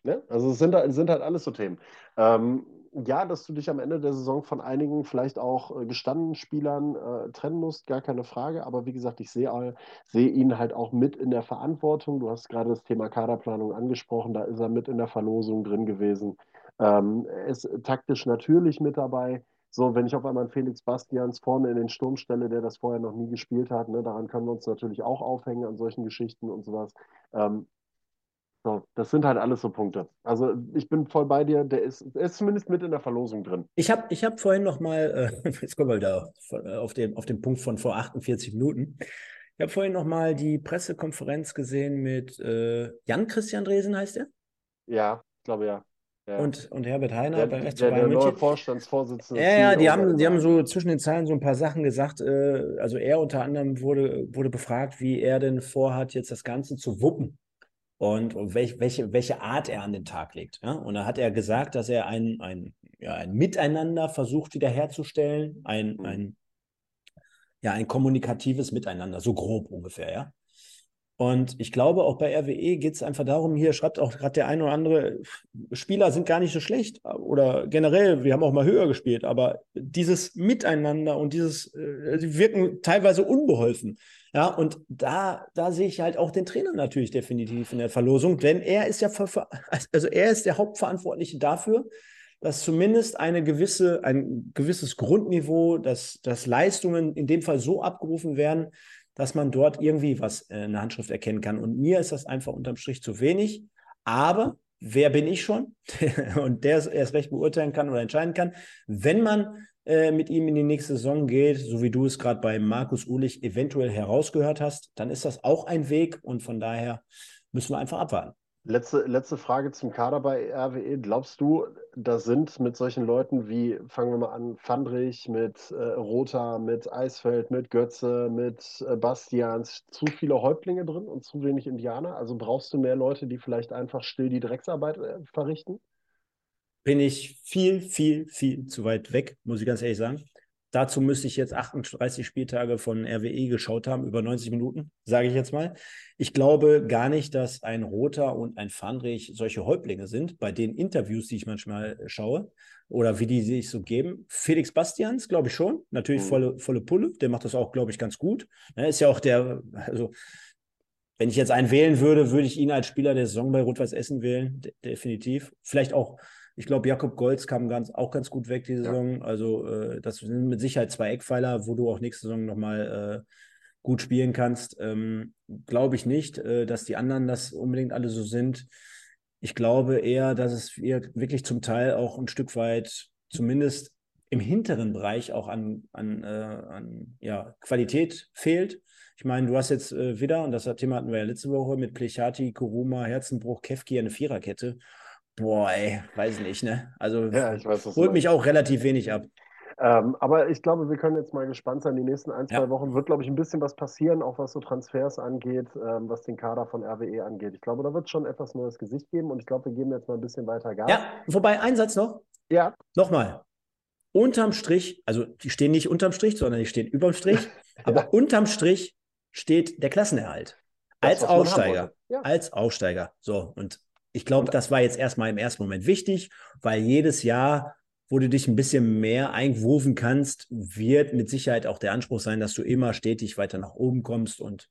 Ne? Also es sind, halt, sind halt alles so Themen. Ähm, ja, dass du dich am Ende der Saison von einigen vielleicht auch äh, gestandenen Spielern äh, trennen musst, gar keine Frage. Aber wie gesagt, ich sehe seh ihn halt auch mit in der Verantwortung. Du hast gerade das Thema Kaderplanung angesprochen, da ist er mit in der Verlosung drin gewesen. Ähm, er ist taktisch natürlich mit dabei. So, wenn ich auf einmal Felix Bastians vorne in den Sturm stelle, der das vorher noch nie gespielt hat, ne, daran können wir uns natürlich auch aufhängen an solchen Geschichten und sowas. Ähm, so, das sind halt alles so Punkte. Also ich bin voll bei dir, der ist, der ist zumindest mit in der Verlosung drin. Ich habe ich hab vorhin noch mal, äh, jetzt kommen wir wieder äh, auf den, auf den Punkt von vor 48 Minuten. Ich habe vorhin noch mal die Pressekonferenz gesehen mit äh, Jan Christian Dresen, heißt er? Ja, ich glaube ja. ja. Und, und Herbert Heiner der, bei der, der, der neue Vorstandsvorsitzende. Ja, ja, die haben, die haben so zwischen den Zeilen so ein paar Sachen gesagt. Äh, also er unter anderem wurde, wurde befragt, wie er denn vorhat, jetzt das Ganze zu wuppen und, welch, welche, welche Art er an den Tag legt. Ja? Und da hat er gesagt, dass er ein, ein, ja, ein Miteinander versucht wiederherzustellen, ein, mhm. ein, ja, ein kommunikatives Miteinander, so grob ungefähr, ja. Und ich glaube, auch bei RWE geht es einfach darum, hier schreibt auch gerade der ein oder andere, Spieler sind gar nicht so schlecht oder generell, wir haben auch mal höher gespielt, aber dieses Miteinander und dieses, äh, sie wirken teilweise unbeholfen. Ja, und da, da sehe ich halt auch den Trainer natürlich definitiv in der Verlosung, denn er ist ja, also er ist der Hauptverantwortliche dafür, dass zumindest eine gewisse, ein gewisses Grundniveau, dass, dass Leistungen in dem Fall so abgerufen werden, dass man dort irgendwie was in der Handschrift erkennen kann. Und mir ist das einfach unterm Strich zu wenig. Aber wer bin ich schon? und der erst recht beurteilen kann oder entscheiden kann, wenn man äh, mit ihm in die nächste Saison geht, so wie du es gerade bei Markus Ulich eventuell herausgehört hast, dann ist das auch ein Weg und von daher müssen wir einfach abwarten. Letzte, letzte Frage zum Kader bei RWE. Glaubst du, da sind mit solchen Leuten wie, fangen wir mal an, Fandrich, mit äh, Rother, mit Eisfeld, mit Götze, mit äh, Bastians, zu viele Häuptlinge drin und zu wenig Indianer? Also brauchst du mehr Leute, die vielleicht einfach still die Drecksarbeit äh, verrichten? Bin ich viel, viel, viel zu weit weg, muss ich ganz ehrlich sagen. Dazu müsste ich jetzt 38 Spieltage von RWE geschaut haben, über 90 Minuten, sage ich jetzt mal. Ich glaube gar nicht, dass ein Roter und ein Fandrich solche Häuptlinge sind, bei den Interviews, die ich manchmal schaue oder wie die sich so geben. Felix Bastians, glaube ich schon, natürlich mhm. volle, volle Pulle, der macht das auch, glaube ich, ganz gut. Ne, ist ja auch der, also wenn ich jetzt einen wählen würde, würde ich ihn als Spieler der Saison bei Rot-Weiß Essen wählen, de definitiv. Vielleicht auch ich glaube, Jakob Golz kam ganz, auch ganz gut weg die Saison. Ja. Also äh, das sind mit Sicherheit zwei Eckpfeiler, wo du auch nächste Saison nochmal äh, gut spielen kannst. Ähm, glaube ich nicht, äh, dass die anderen das unbedingt alle so sind. Ich glaube eher, dass es wirklich zum Teil auch ein Stück weit, zumindest im hinteren Bereich, auch an, an, äh, an ja, Qualität fehlt. Ich meine, du hast jetzt äh, wieder, und das Thema hatten wir ja letzte Woche mit Plechati, Kuruma, Herzenbruch, Kefki eine Viererkette. Boah, ey, weiß nicht, ne? Also ja, ich weiß, holt mich auch relativ wenig ab. Ähm, aber ich glaube, wir können jetzt mal gespannt sein. Die nächsten ein, zwei ja. Wochen wird, glaube ich, ein bisschen was passieren, auch was so Transfers angeht, ähm, was den Kader von RWE angeht. Ich glaube, da wird schon etwas neues Gesicht geben und ich glaube, wir geben jetzt mal ein bisschen weiter Gas. Ja, wobei, ein Satz noch. Ja. Nochmal. Unterm Strich, also die stehen nicht unterm Strich, sondern die stehen überm Strich, aber ja. unterm Strich steht der Klassenerhalt. Das, als Aufsteiger. Ja. Als Aufsteiger. So, und ich glaube, das war jetzt erstmal im ersten Moment wichtig, weil jedes Jahr, wo du dich ein bisschen mehr eingewoven kannst, wird mit Sicherheit auch der Anspruch sein, dass du immer stetig weiter nach oben kommst und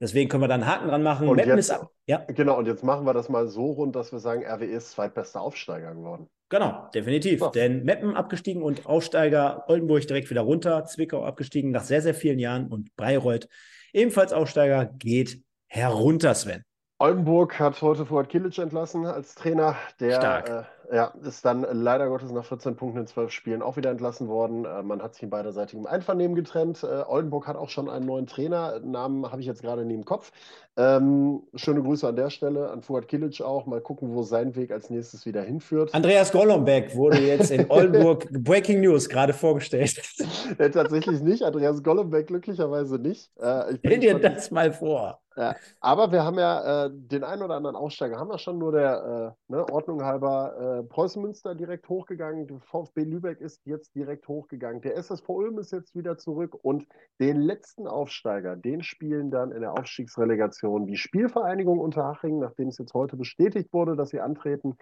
Deswegen können wir da einen Haken dran machen. Und jetzt, ja. Genau, und jetzt machen wir das mal so rund, dass wir sagen, RWE ist zweitbester Aufsteiger geworden. Genau, definitiv. So. Denn Meppen abgestiegen und Aufsteiger Oldenburg direkt wieder runter, Zwickau abgestiegen nach sehr, sehr vielen Jahren und Bayreuth ebenfalls Aufsteiger geht herunter, Sven. Oldenburg hat heute Fuad Kilic entlassen als Trainer. Der äh, ja, ist dann leider Gottes nach 14 Punkten in 12 Spielen auch wieder entlassen worden. Äh, man hat sich in beiderseitigem Einvernehmen getrennt. Äh, Oldenburg hat auch schon einen neuen Trainer. Namen habe ich jetzt gerade nie im Kopf. Ähm, schöne Grüße an der Stelle, an Fuad Kilic auch. Mal gucken, wo sein Weg als nächstes wieder hinführt. Andreas Golombek wurde jetzt in Oldenburg Breaking News gerade vorgestellt. ja, tatsächlich nicht. Andreas Golombek glücklicherweise nicht. Äh, Stell dir das mal vor. Ja, aber wir haben ja äh, den einen oder anderen Aussteiger, haben wir schon nur der äh, ne, Ordnung halber äh, Preußen Münster direkt hochgegangen, der VfB Lübeck ist jetzt direkt hochgegangen, der SSV Ulm ist jetzt wieder zurück und den letzten Aufsteiger, den spielen dann in der Aufstiegsrelegation die Spielvereinigung Unterhaching, nachdem es jetzt heute bestätigt wurde, dass sie antreten,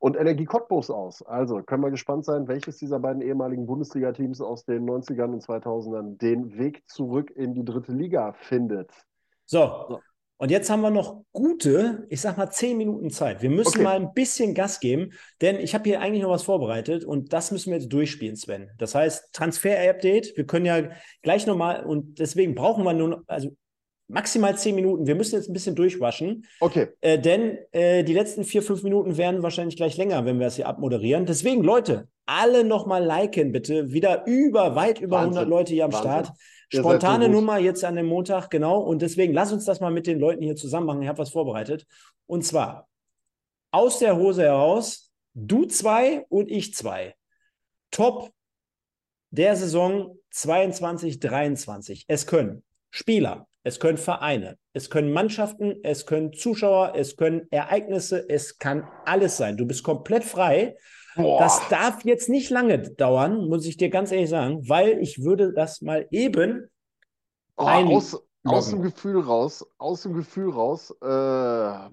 und Energie Cottbus aus. Also können wir gespannt sein, welches dieser beiden ehemaligen Bundesliga-Teams aus den 90ern und 2000ern den Weg zurück in die dritte Liga findet. So. Und jetzt haben wir noch gute, ich sag mal, zehn Minuten Zeit. Wir müssen okay. mal ein bisschen Gas geben, denn ich habe hier eigentlich noch was vorbereitet und das müssen wir jetzt durchspielen, Sven. Das heißt, Transfer-Update, wir können ja gleich nochmal und deswegen brauchen wir nur, also maximal zehn Minuten. Wir müssen jetzt ein bisschen durchwaschen. Okay. Äh, denn äh, die letzten vier, fünf Minuten werden wahrscheinlich gleich länger, wenn wir es hier abmoderieren. Deswegen, Leute, alle nochmal liken, bitte. Wieder über, weit über Wahnsinn. 100 Leute hier am Wahnsinn. Start. Spontane so Nummer jetzt an dem Montag, genau. Und deswegen lass uns das mal mit den Leuten hier zusammen machen. Ich habe was vorbereitet. Und zwar aus der Hose heraus, du zwei und ich zwei. Top der Saison 22, 23. Es können Spieler, es können Vereine, es können Mannschaften, es können Zuschauer, es können Ereignisse, es kann alles sein. Du bist komplett frei. Boah. Das darf jetzt nicht lange dauern, muss ich dir ganz ehrlich sagen, weil ich würde das mal eben oh, aus, aus, dem Gefühl raus, aus dem Gefühl raus. Äh,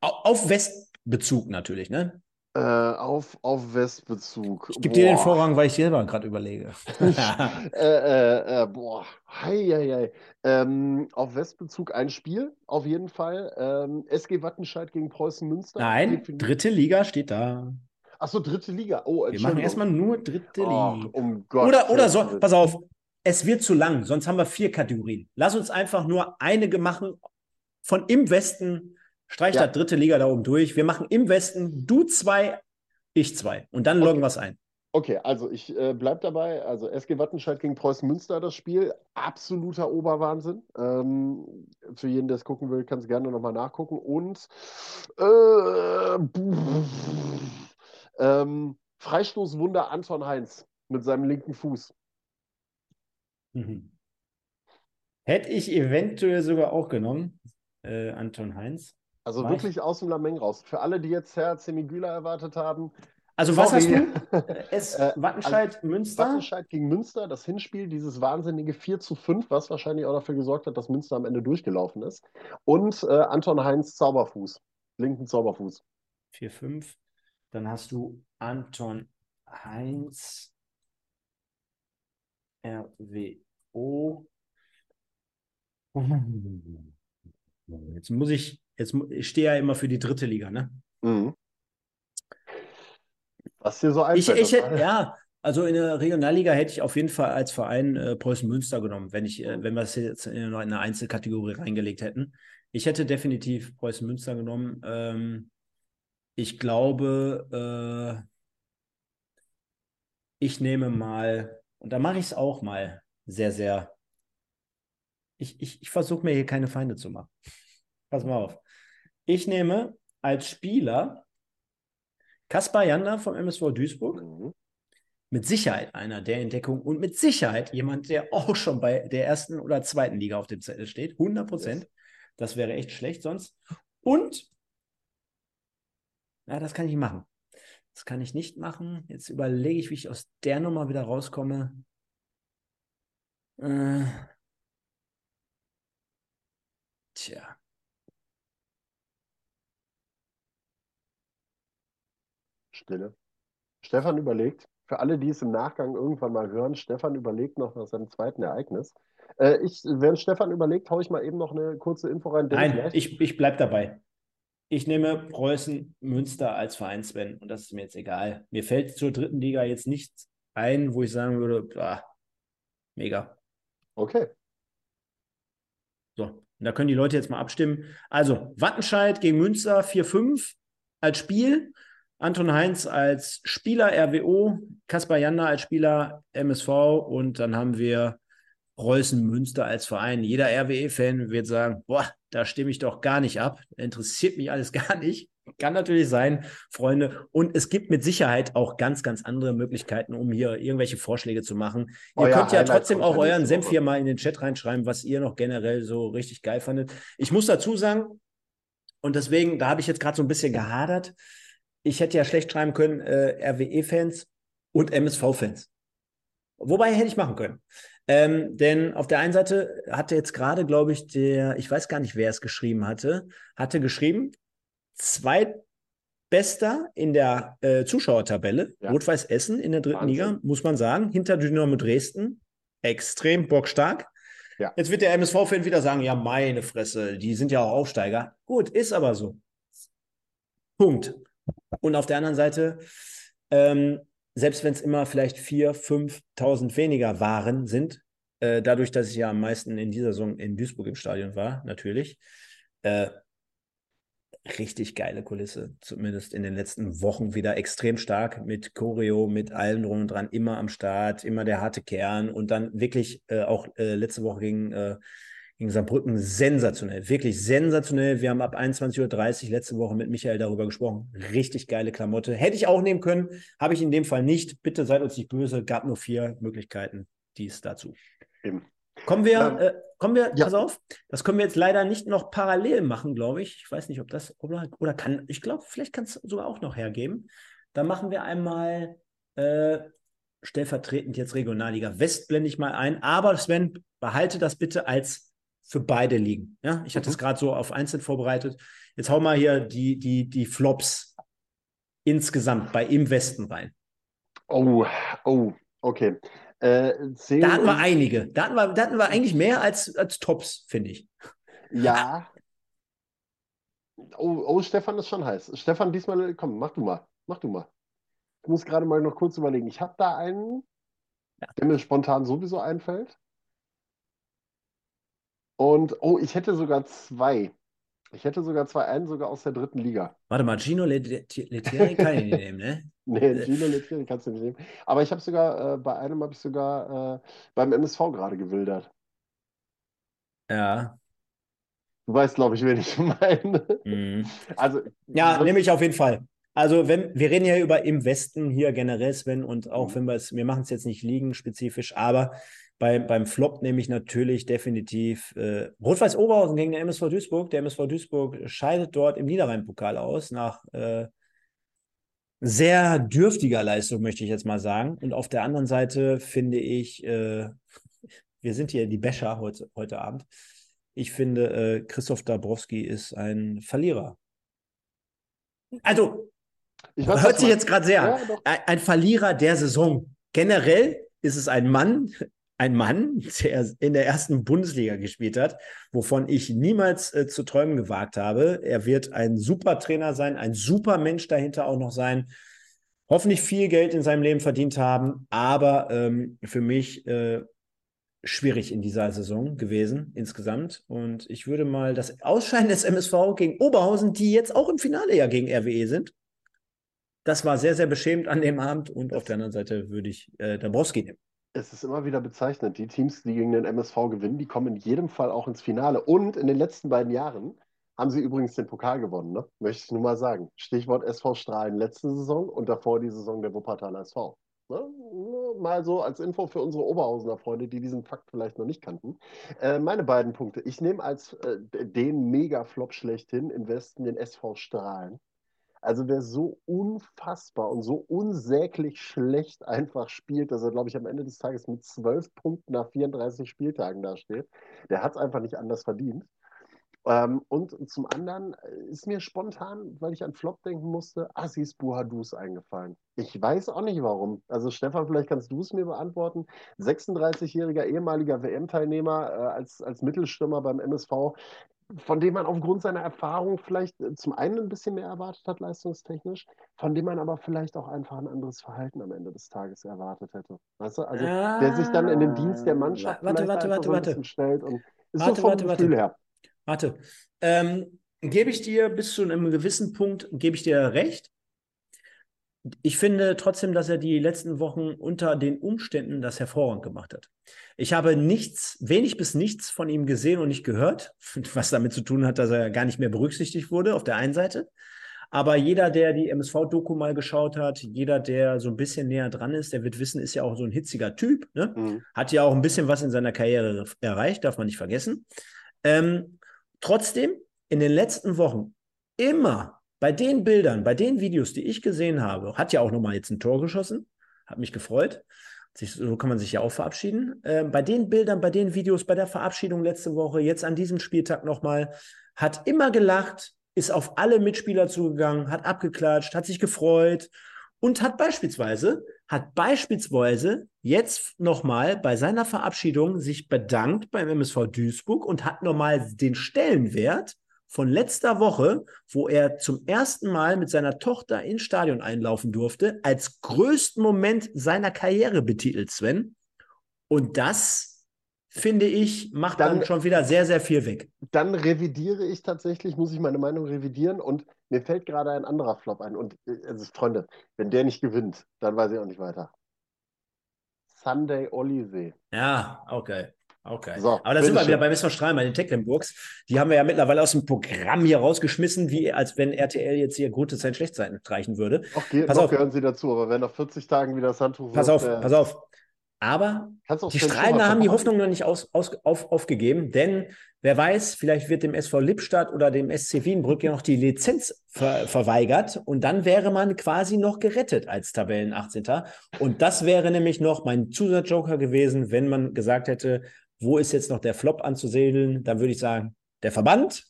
auf Westbezug natürlich, ne? Äh, auf, auf Westbezug. Ich gebe dir den Vorrang, weil ich selber gerade überlege. äh, äh, äh, boah, hei, hei, hei. Ähm, auf Westbezug ein Spiel, auf jeden Fall. Ähm, SG Wattenscheid gegen Preußen Münster. Nein, dritte Liga steht da. Achso, dritte Liga. Oh, Wir machen erstmal nur dritte Oh, Liga. um Gott. Oder, oder so, pass auf, es wird zu lang, sonst haben wir vier Kategorien. Lass uns einfach nur eine machen von im Westen, streich Ja. das dritte Liga da oben durch. Wir machen im Westen du zwei, ich zwei. Und dann loggen wir es ein. Okay, also ich äh, bleib dabei. Also SG Wattenscheid gegen Preußen Münster, das Spiel. Absoluter Oberwahnsinn. Ähm, für jeden, der es gucken will, kann es gerne nochmal nachgucken. Und äh, ähm, Freistoßwunder Anton Heinz mit seinem linken Fuß. Mhm. Hätte ich eventuell sogar auch genommen, äh, Anton Heinz. Also ich- wirklich aus dem Lameng raus. Für alle, die jetzt Herr Semigüler erwartet haben, Also was hast du? Es Äh, Wattenscheid, Münster. Wattenscheid gegen Münster, das Hinspiel, dieses wahnsinnige 4 zu 5, was wahrscheinlich auch dafür gesorgt hat, dass Münster am Ende durchgelaufen ist. Und äh, Anton Heinz Zauberfuß, linken Zauberfuß. 4, 5. Dann hast du Anton Heinz, RWO. Jetzt muss ich, jetzt ich stehe ja immer für die dritte Liga, ne? Mhm. Was dir so Ich, einfällt. ich das- hätte, ja, also in der Regionalliga hätte ich auf jeden Fall als Verein äh, Preußen Münster genommen, wenn ich, äh, wenn wir es jetzt in eine, in eine Einzelkategorie reingelegt hätten. Ich hätte definitiv Preußen Münster genommen. Ähm, ich glaube, äh, ich nehme mal, und da mache ich es auch mal sehr, sehr. Ich, ich, ich versuche mir hier keine Feinde zu machen. Pass mal auf. Ich nehme als Spieler Kaspar Janda vom MSV Duisburg Mhm. mit Sicherheit einer der Entdeckungen und mit Sicherheit jemand, der auch schon bei der ersten oder zweiten Liga auf dem Zettel steht. 100 Prozent. Yes. Das wäre echt schlecht sonst. Und, ja, das kann ich machen. Das kann ich nicht machen. Jetzt überlege ich, wie ich aus der Nummer wieder rauskomme. Äh, tja. Stille. Stefan überlegt, für alle, die es im Nachgang irgendwann mal hören, Stefan überlegt noch nach seinem zweiten Ereignis. Äh, ich, während Stefan überlegt, haue ich mal eben noch eine kurze Info rein. Nein, vielleicht- ich, ich bleibe dabei. Ich nehme Preußen Münster als Vereinsfan und das ist mir jetzt egal. Mir fällt zur dritten Liga jetzt nichts ein, wo ich sagen würde, ah, mega. Okay. So, und da können die Leute jetzt mal abstimmen. Also, Wattenscheid gegen Münster 4-5 als Spiel. Anton Heinz als Spieler RWO, Kaspar Janda als Spieler MSV und dann haben wir Preußen Münster als Verein. Jeder RWE-Fan wird sagen, boah, da stimme ich doch gar nicht ab. Interessiert mich alles gar nicht. Kann natürlich sein, Freunde. Und es gibt mit Sicherheit auch ganz, ganz andere Möglichkeiten, um hier irgendwelche Vorschläge zu machen. Ihr Euer könnt ja Highlight trotzdem auch euren Senf hier mal in den Chat reinschreiben, was ihr noch generell so richtig geil fandet. Ich muss dazu sagen, und deswegen, da habe ich jetzt gerade so ein bisschen gehadert. Ich hätte ja schlecht schreiben können, äh, RWE-Fans und MSV-Fans. Wobei hätte ich machen können. Ähm, denn auf der einen Seite hatte jetzt gerade, glaube ich, der, ich weiß gar nicht, wer es geschrieben hatte, hatte geschrieben, zweitbester in der äh, Zuschauertabelle, Ja. Rot-Weiß Essen in der dritten Wahnsinn. Liga, muss man sagen, hinter Dynamo Dresden, extrem bockstark. Ja. Jetzt wird der MSV-Fan wieder sagen, ja, meine Fresse, die sind ja auch Aufsteiger. Gut, ist aber so. Punkt. Und auf der anderen Seite, ähm, selbst wenn es immer vielleicht 4.000, 5.000 weniger waren, sind, äh, dadurch, dass ich ja am meisten in dieser Saison in Duisburg im Stadion war, natürlich, äh, richtig geile Kulisse, zumindest in den letzten Wochen wieder extrem stark mit Choreo, mit allem drum und dran, immer am Start, immer der harte Kern und dann wirklich äh, auch äh, letzte Woche gegen, äh, gegen Saarbrücken sensationell, wirklich sensationell. Wir haben ab 21.30 Uhr letzte Woche mit Michael darüber gesprochen. Richtig geile Klamotte. Hätte ich auch nehmen können, habe ich in dem Fall nicht. Bitte seid uns nicht böse, gab nur vier Möglichkeiten, dies dazu. Eben. Kommen wir, Ähm, äh, kommen wir, ja. pass auf, das können wir jetzt leider nicht noch parallel machen, glaube ich. Ich weiß nicht, ob das oder, oder kann, ich glaube, vielleicht kann es sogar auch noch hergeben. Dann machen wir einmal äh, stellvertretend jetzt Regionalliga West, blende ich mal ein. Aber Sven, behalte das bitte als für beide Ligen. Ja, ich hatte es Mhm. gerade so auf einzeln vorbereitet. Jetzt hau mal hier die, die, die Flops insgesamt bei im Westen rein. Oh, oh, okay. Äh, Da hatten wir einige. Da hatten wir, da hatten wir eigentlich mehr als, als Tops, finde ich. Ja. Oh, oh, Stefan ist schon heiß. Stefan, diesmal, komm, mach du mal. Mach du mal. Ich muss gerade mal noch kurz überlegen. Ich habe da einen, der mir spontan sowieso einfällt. Und, oh, ich hätte sogar zwei. Ich hätte sogar zwei, einen sogar aus der dritten Liga. Warte mal, Gino Lettieri kann ich nicht nehmen, ne? Nee, Gino Lettieri kannst du nicht nehmen. Aber ich habe sogar, äh, bei einem habe ich sogar äh, beim MSV gerade gewildert. Ja. Du weißt, glaube ich, wen ich meine. Mhm. Also, Ja, nehme ich auf jeden Fall. Also, wenn, wir reden ja über im Westen hier generell, Sven, und auch Mhm. wenn wir es, wir machen es jetzt nicht ligenspezifisch, aber bei, beim Flop nehme ich natürlich definitiv äh, Rot-Weiß Oberhausen gegen den MSV Duisburg. Der MSV Duisburg scheidet dort im Niederrhein-Pokal aus nach äh, sehr dürftiger Leistung, möchte ich jetzt mal sagen. Und auf der anderen Seite finde ich, äh, wir sind hier die Becher heute, heute Abend. Ich finde, äh, Christoph Dabrowski ist ein Verlierer. Also, ich weiß, hört sich jetzt gerade sehr an. Ja, ein Verlierer der Saison. Generell ist es ein Mann, ein Mann, der in der ersten Bundesliga gespielt hat, wovon ich niemals äh, zu träumen gewagt habe. Er wird ein super Trainer sein, ein super Mensch dahinter auch noch sein. Hoffentlich viel Geld in seinem Leben verdient haben, aber ähm, für mich äh, schwierig in dieser Saison gewesen insgesamt. Und ich würde mal das Ausscheiden des MSV gegen Oberhausen, die jetzt auch im Finale ja gegen RWE sind, das war sehr, sehr beschämend an dem Abend. Und auf der anderen Seite würde ich äh, Dabrowski nehmen. Es ist immer wieder bezeichnend. Die Teams, die gegen den MSV gewinnen, die kommen in jedem Fall auch ins Finale. Und in den letzten beiden Jahren haben sie übrigens den Pokal gewonnen, ne? Möchte ich nur mal sagen. Stichwort SV Strahlen letzte Saison und davor die Saison der Wuppertaler SV. Ne? Mal so als Info für unsere Oberhausener Freunde, die diesen Fakt vielleicht noch nicht kannten. Äh, meine beiden Punkte. Ich nehme als äh, den Mega-Flop schlechthin im Westen den SV Strahlen. Also wer so unfassbar und so unsäglich schlecht einfach spielt, dass er, glaube ich, am Ende des Tages mit 12 Punkten nach 34 Spieltagen dasteht, der hat es einfach nicht anders verdient. Ähm, und zum anderen ist mir spontan, weil ich an Flop denken musste, Assis Buhadus eingefallen. Ich weiß auch nicht warum. Also Stefan, vielleicht kannst du es mir beantworten. 36-jähriger ehemaliger WM-Teilnehmer äh, als, als Mittelstürmer beim MSV, von dem man aufgrund seiner Erfahrung vielleicht äh, zum einen ein bisschen mehr erwartet hat, leistungstechnisch, von dem man aber vielleicht auch einfach ein anderes Verhalten am Ende des Tages erwartet hätte. Weißt du? Also der sich dann in den Dienst der Mannschaft Warte, warte, warte, so ein warte. bisschen stellt und ist Warte, so vom warte, Gefühl warte. her. Warte. Ähm, gebe ich dir bis zu einem gewissen Punkt, gebe ich dir recht. Ich finde trotzdem, dass er die letzten Wochen unter den Umständen das hervorragend gemacht hat. Ich habe nichts, wenig bis nichts von ihm gesehen und nicht gehört, was damit zu tun hat, dass er gar nicht mehr berücksichtigt wurde auf der einen Seite. Aber jeder, der die MSV-Doku mal geschaut hat, jeder, der so ein bisschen näher dran ist, der wird wissen, ist ja auch so ein hitziger Typ. Ne? Mhm. Hat ja auch ein bisschen was in seiner Karriere erreicht, darf man nicht vergessen. Ähm, trotzdem, in den letzten Wochen immer bei den Bildern, bei den Videos, die ich gesehen habe, hat ja auch nochmal jetzt ein Tor geschossen, hat mich gefreut. Sich, so kann man sich ja auch verabschieden. Ähm, bei den Bildern, bei den Videos, bei der Verabschiedung letzte Woche, jetzt an diesem Spieltag nochmal, hat immer gelacht, ist auf alle Mitspieler zugegangen, hat abgeklatscht, hat sich gefreut und hat beispielsweise, hat beispielsweise jetzt nochmal bei seiner Verabschiedung sich bedankt beim MSV Duisburg und hat nochmal den Stellenwert von letzter Woche, wo er zum ersten Mal mit seiner Tochter ins Stadion einlaufen durfte, als größten Moment seiner Karriere betitelt, Sven. Und das, finde ich, macht dann, Dann- schon wieder sehr, sehr viel weg. Dann revidiere ich tatsächlich, muss ich meine Meinung revidieren und mir fällt gerade ein anderer Flop ein. Und äh, also, Freunde, wenn der nicht gewinnt, dann weiß ich auch nicht weiter. Sunday Olise. Ja, okay. Okay. So, Aber da sind wir bitteschön. wieder bei Mr. Strahlen, bei den Tecklenburgs. Die haben wir ja mittlerweile aus dem Programm hier rausgeschmissen, wie als wenn RTL jetzt hier gute Zeit, Schlechtzeiten streichen würde. Noch, ge Pass auf. gehören sie dazu, aber wenn nach 40 Tagen wieder das Handtuch Pass wirft, auf, äh, pass auf. Aber die Strahlender haben die. Hoffnung noch nicht aus, aus, auf, aufgegeben, denn wer weiß, vielleicht wird dem SV Lippstadt oder dem SC Wienbrück ja noch die Lizenz ver verweigert und dann wäre man quasi noch gerettet als Tabellen 18. Und das wäre nämlich noch mein Zusatzjoker gewesen, wenn man gesagt hätte, wo ist jetzt noch der Flop anzusiedeln, dann würde ich sagen, der Verband.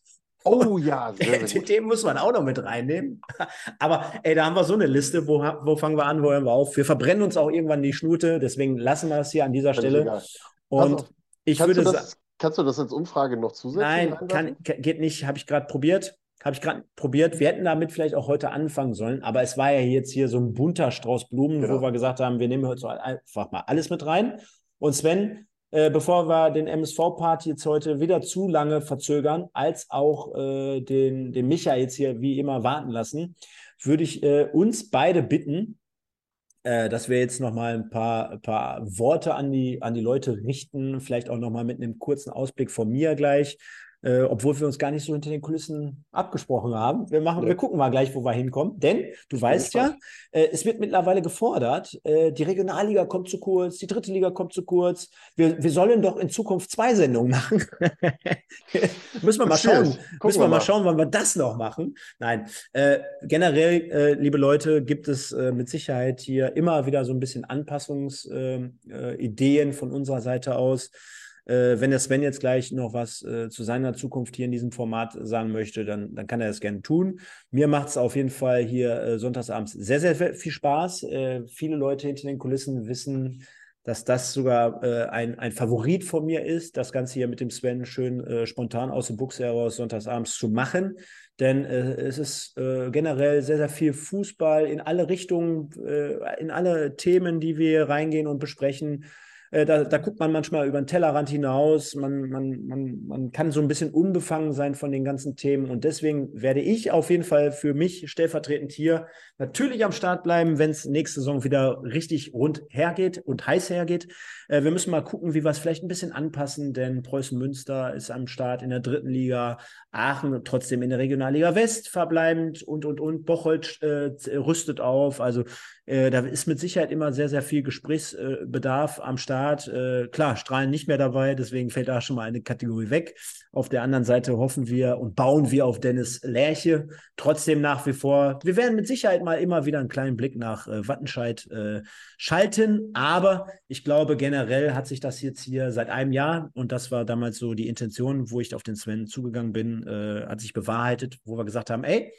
Oh ja. Den muss man auch noch mit reinnehmen. Aber ey, da haben wir so eine Liste. Wo, wo fangen wir an, wo hören wir auf? Wir verbrennen uns auch irgendwann die Schnute, deswegen lassen wir das hier an dieser Stelle. Und auf, ich kannst, würde du sagen, das, kannst du das als Umfrage noch zusätzlich nein, kann, geht nicht, habe ich gerade probiert. habe ich gerade probiert. Wir hätten damit vielleicht auch heute anfangen sollen, aber es war ja jetzt hier so ein bunter Strauß Blumen, genau. wo wir gesagt haben, wir nehmen heute so einfach mal alles mit rein. Und Sven, äh, bevor wir den MSV-Part jetzt heute wieder zu lange verzögern, als auch äh, den, den Micha jetzt hier wie immer warten lassen, würde ich äh, uns beide bitten, äh, dass wir jetzt nochmal ein paar, paar Worte an die, an die Leute richten, vielleicht auch nochmal mit einem kurzen Ausblick von mir gleich, äh, obwohl wir uns gar nicht so hinter den Kulissen abgesprochen haben. Wir, machen, ja. wir gucken mal gleich, wo wir hinkommen. Denn du weißt ja, äh, es wird mittlerweile gefordert, äh, die Regionalliga kommt zu kurz, die dritte Liga kommt zu kurz. Wir, wir sollen doch in Zukunft zwei Sendungen machen. Müssen wir mal schauen. Müssen wir mal schauen, wann wir das noch machen. Nein, äh, generell, äh, liebe Leute, gibt es mit Sicherheit hier immer wieder so ein bisschen Anpassungsideen ähm, von unserer Seite aus. Äh, wenn der Sven jetzt gleich noch was äh, zu seiner Zukunft hier in diesem Format sagen möchte, dann, dann kann er das gerne tun. Mir macht es auf jeden Fall hier äh, sonntagsabends sehr, sehr viel Spaß. Äh, viele Leute hinter den Kulissen wissen, dass das sogar äh, ein, ein Favorit von mir ist, das Ganze hier mit dem Sven schön äh, spontan aus der Buchse heraus sonntagsabends zu machen. Denn es ist generell sehr, sehr viel Fußball in alle Richtungen, in alle Themen, die wir reingehen und besprechen. Äh, da, da, guckt man manchmal über den Tellerrand hinaus. Man, man, man, man kann so ein bisschen unbefangen sein von den ganzen Themen. Und deswegen werde ich auf jeden Fall für mich stellvertretend hier natürlich am Start bleiben, wenn es nächste Saison wieder richtig rund hergeht und heiß hergeht. Äh, wir müssen mal gucken, wie wir es vielleicht ein bisschen anpassen, denn Preußen Münster ist am Start in der dritten Liga, Aachen trotzdem in der Regionalliga West verbleibend und, und, und. Bocholt äh, rüstet auf. Also äh, da ist mit Sicherheit immer sehr, sehr viel Gesprächsbedarf am Start. Äh, klar, Strahlen nicht mehr dabei, deswegen fällt da schon mal eine Kategorie weg. Auf der anderen Seite hoffen wir und bauen wir auf Dennis Lerche. Trotzdem nach wie vor, wir werden mit Sicherheit mal immer wieder einen kleinen Blick nach äh, Wattenscheid äh, schalten. Aber ich glaube, generell hat sich das jetzt hier seit einem Jahr, und das war damals so die Intention, wo ich auf den Sven zugegangen bin, äh, hat sich bewahrheitet, wo wir gesagt haben, ey,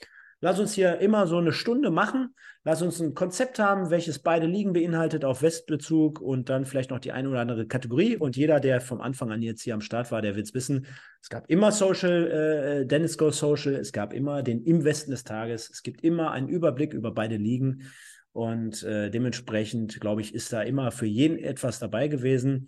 Lass uns hier immer so eine Stunde machen. Lass uns ein Konzept haben, welches beide Ligen beinhaltet auf Westbezug und dann vielleicht noch die eine oder andere Kategorie. Und jeder, der vom Anfang an jetzt hier am Start war, der wird es wissen. Es gab immer Social, äh, Dennis Go Social. Es gab immer den Im Westen des Tages. Es gibt immer einen Überblick über beide Ligen. Und äh, dementsprechend, glaube ich, ist da immer für jeden etwas dabei gewesen.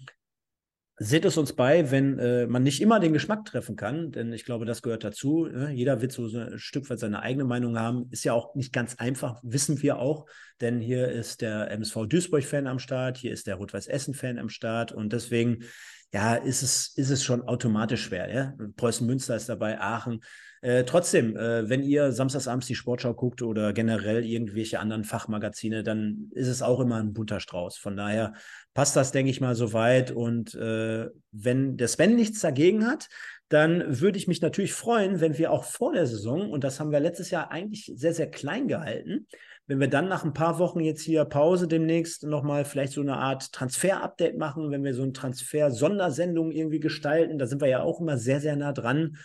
Seht es uns bei, wenn äh, man nicht immer den Geschmack treffen kann, denn ich glaube, das gehört dazu. Ne? Jeder wird so, ein Stück weit seine eigene Meinung haben. Ist ja auch nicht ganz einfach, wissen wir auch, denn hier ist der MSV Duisburg-Fan am Start, hier ist der Rot-Weiß Essen-Fan am Start und deswegen, ja, ist es, ist es schon automatisch schwer. Ja? Preußen Münster ist dabei, Aachen. Äh, trotzdem, äh, wenn ihr samstagsabends die Sportschau guckt oder generell irgendwelche anderen Fachmagazine, dann ist es auch immer ein bunter Strauß. Von daher passt das, denke ich mal, soweit. Und äh, wenn der Sven nichts dagegen hat, dann würde ich mich natürlich freuen, wenn wir auch vor der Saison, und das haben wir letztes Jahr eigentlich sehr, sehr klein gehalten, wenn wir dann nach ein paar Wochen jetzt hier Pause demnächst nochmal vielleicht so eine Art Transfer-Update machen, wenn wir so eine Transfer-Sondersendung irgendwie gestalten, da sind wir ja auch immer sehr, sehr nah dran.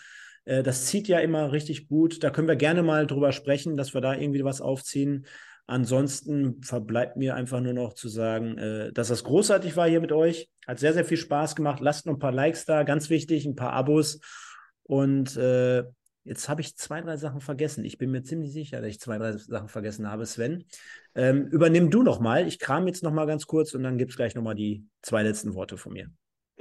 Äh, das zieht ja immer richtig gut. Da können wir gerne mal drüber sprechen, dass wir da irgendwie was aufziehen. Ansonsten verbleibt mir einfach nur noch zu sagen, äh, dass das großartig war hier mit euch. Hat sehr, sehr viel Spaß gemacht. Lasst noch ein paar Likes da, ganz wichtig, ein paar Abos. Und äh, jetzt habe ich zwei, drei Sachen vergessen. Ich bin mir ziemlich sicher, dass ich zwei, drei Sachen vergessen habe, Sven. Ähm, übernimm du noch mal. Ich kram jetzt noch mal ganz kurz und dann gibt es gleich noch mal die zwei letzten Worte von mir.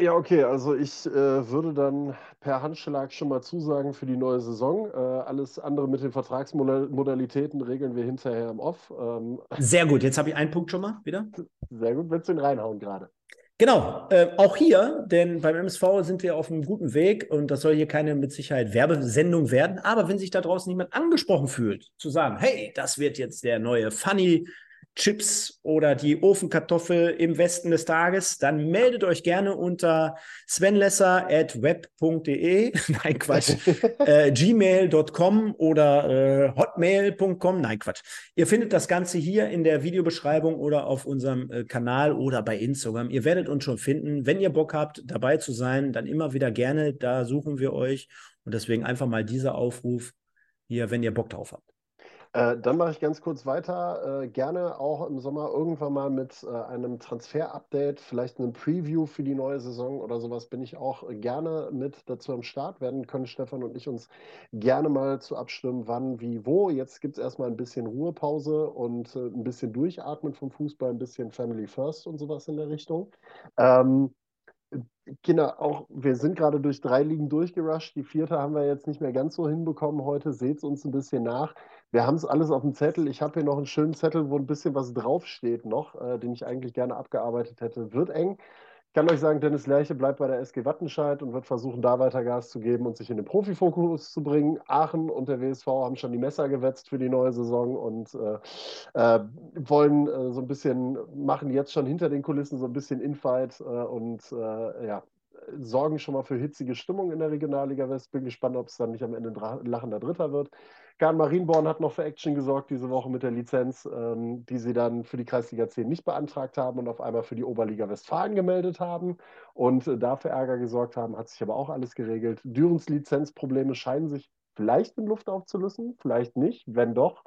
Ja, okay, also ich äh, würde dann per Handschlag schon mal zusagen für die neue Saison. Äh, alles andere mit den Vertragsmodalitäten regeln wir hinterher im Off. Ähm, Sehr gut, jetzt habe ich einen Punkt schon mal wieder. Sehr gut, willst du ihn reinhauen gerade? Genau, äh, auch hier, denn beim MSV sind wir auf einem guten Weg und das soll hier keine mit Sicherheit Werbesendung werden. Aber wenn sich da draußen jemand angesprochen fühlt, zu sagen, hey, das wird jetzt der neue Funny Chips oder die Ofenkartoffel im Westen des Tages, dann meldet euch gerne unter svenlesser.web.de, nein Quatsch, äh, gmail.com oder äh, hotmail.com, nein Quatsch. Ihr findet das Ganze hier in der Videobeschreibung oder auf unserem äh, Kanal oder bei Instagram. Ihr werdet uns schon finden. Wenn ihr Bock habt, dabei zu sein, dann immer wieder gerne, da suchen wir euch. Und deswegen einfach mal dieser Aufruf hier, wenn ihr Bock drauf habt. Äh, dann mache ich ganz kurz weiter. Äh, gerne auch im Sommer irgendwann mal mit äh, einem Transfer-Update, vielleicht einem Preview für die neue Saison oder sowas, bin ich auch gerne mit dazu am Start. Werden können Stefan und ich uns gerne mal zu abstimmen, wann, wie, wo. Jetzt gibt es erstmal ein bisschen Ruhepause und äh, ein bisschen Durchatmen vom Fußball, ein bisschen Family First und sowas in der Richtung. Ähm, Kinder, auch wir sind gerade durch drei Ligen durchgerusht. Die vierte haben wir jetzt nicht mehr ganz so hinbekommen heute. Seht es uns ein bisschen nach. Wir haben es alles auf dem Zettel. Ich habe hier noch einen schönen Zettel, wo ein bisschen was draufsteht noch, äh, den ich eigentlich gerne abgearbeitet hätte. Wird eng. Ich kann euch sagen, Dennis Lerche bleibt bei der SG Wattenscheid und wird versuchen, da weiter Gas zu geben und sich in den Profifokus zu bringen. Aachen und der WSV haben schon die Messer gewetzt für die neue Saison und äh, äh, wollen äh, so ein bisschen, machen jetzt schon hinter den Kulissen so ein bisschen Infight äh, und äh, ja, sorgen schon mal für hitzige Stimmung in der Regionalliga West. Bin gespannt, ob es dann nicht am Ende ein lachender Dritter wird. Garn Marienborn hat noch für Action gesorgt diese Woche mit der Lizenz, ähm, die sie dann für die Kreisliga 10 nicht beantragt haben und auf einmal für die Oberliga Westfalen gemeldet haben und äh, dafür Ärger gesorgt haben. Hat sich aber auch alles geregelt. Dürens Lizenzprobleme scheinen sich vielleicht in Luft aufzulösen, vielleicht nicht. Wenn doch,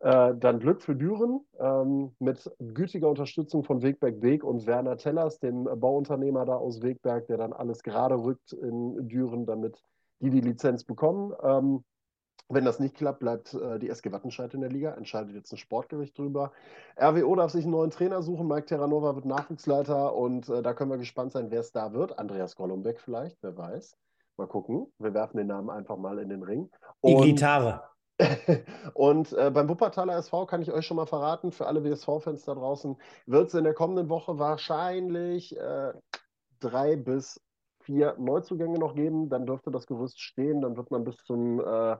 äh, dann Glück für Düren ähm, mit gütiger Unterstützung von Wegberg Weg und Werner Tellers, dem Bauunternehmer da aus Wegberg, der dann alles gerade rückt in Düren, damit die die Lizenz bekommen. Ähm, wenn das nicht klappt, bleibt äh, die SG Wattenscheid in der Liga, entscheidet jetzt ein Sportgericht drüber. RWO darf sich einen neuen Trainer suchen, Mike Terranova wird Nachwuchsleiter und äh, da können wir gespannt sein, wer es da wird. Andreas Gollumbeck vielleicht, wer weiß. Mal gucken. Wir werfen den Namen einfach mal in den Ring. Und, die Gitarre. und äh, beim Wuppertaler SV kann ich euch schon mal verraten, für alle WSV-Fans da draußen, wird es in der kommenden Woche wahrscheinlich äh, drei bis vier Neuzugänge noch geben. Dann dürfte das Gerüst stehen. Dann wird man bis zum äh,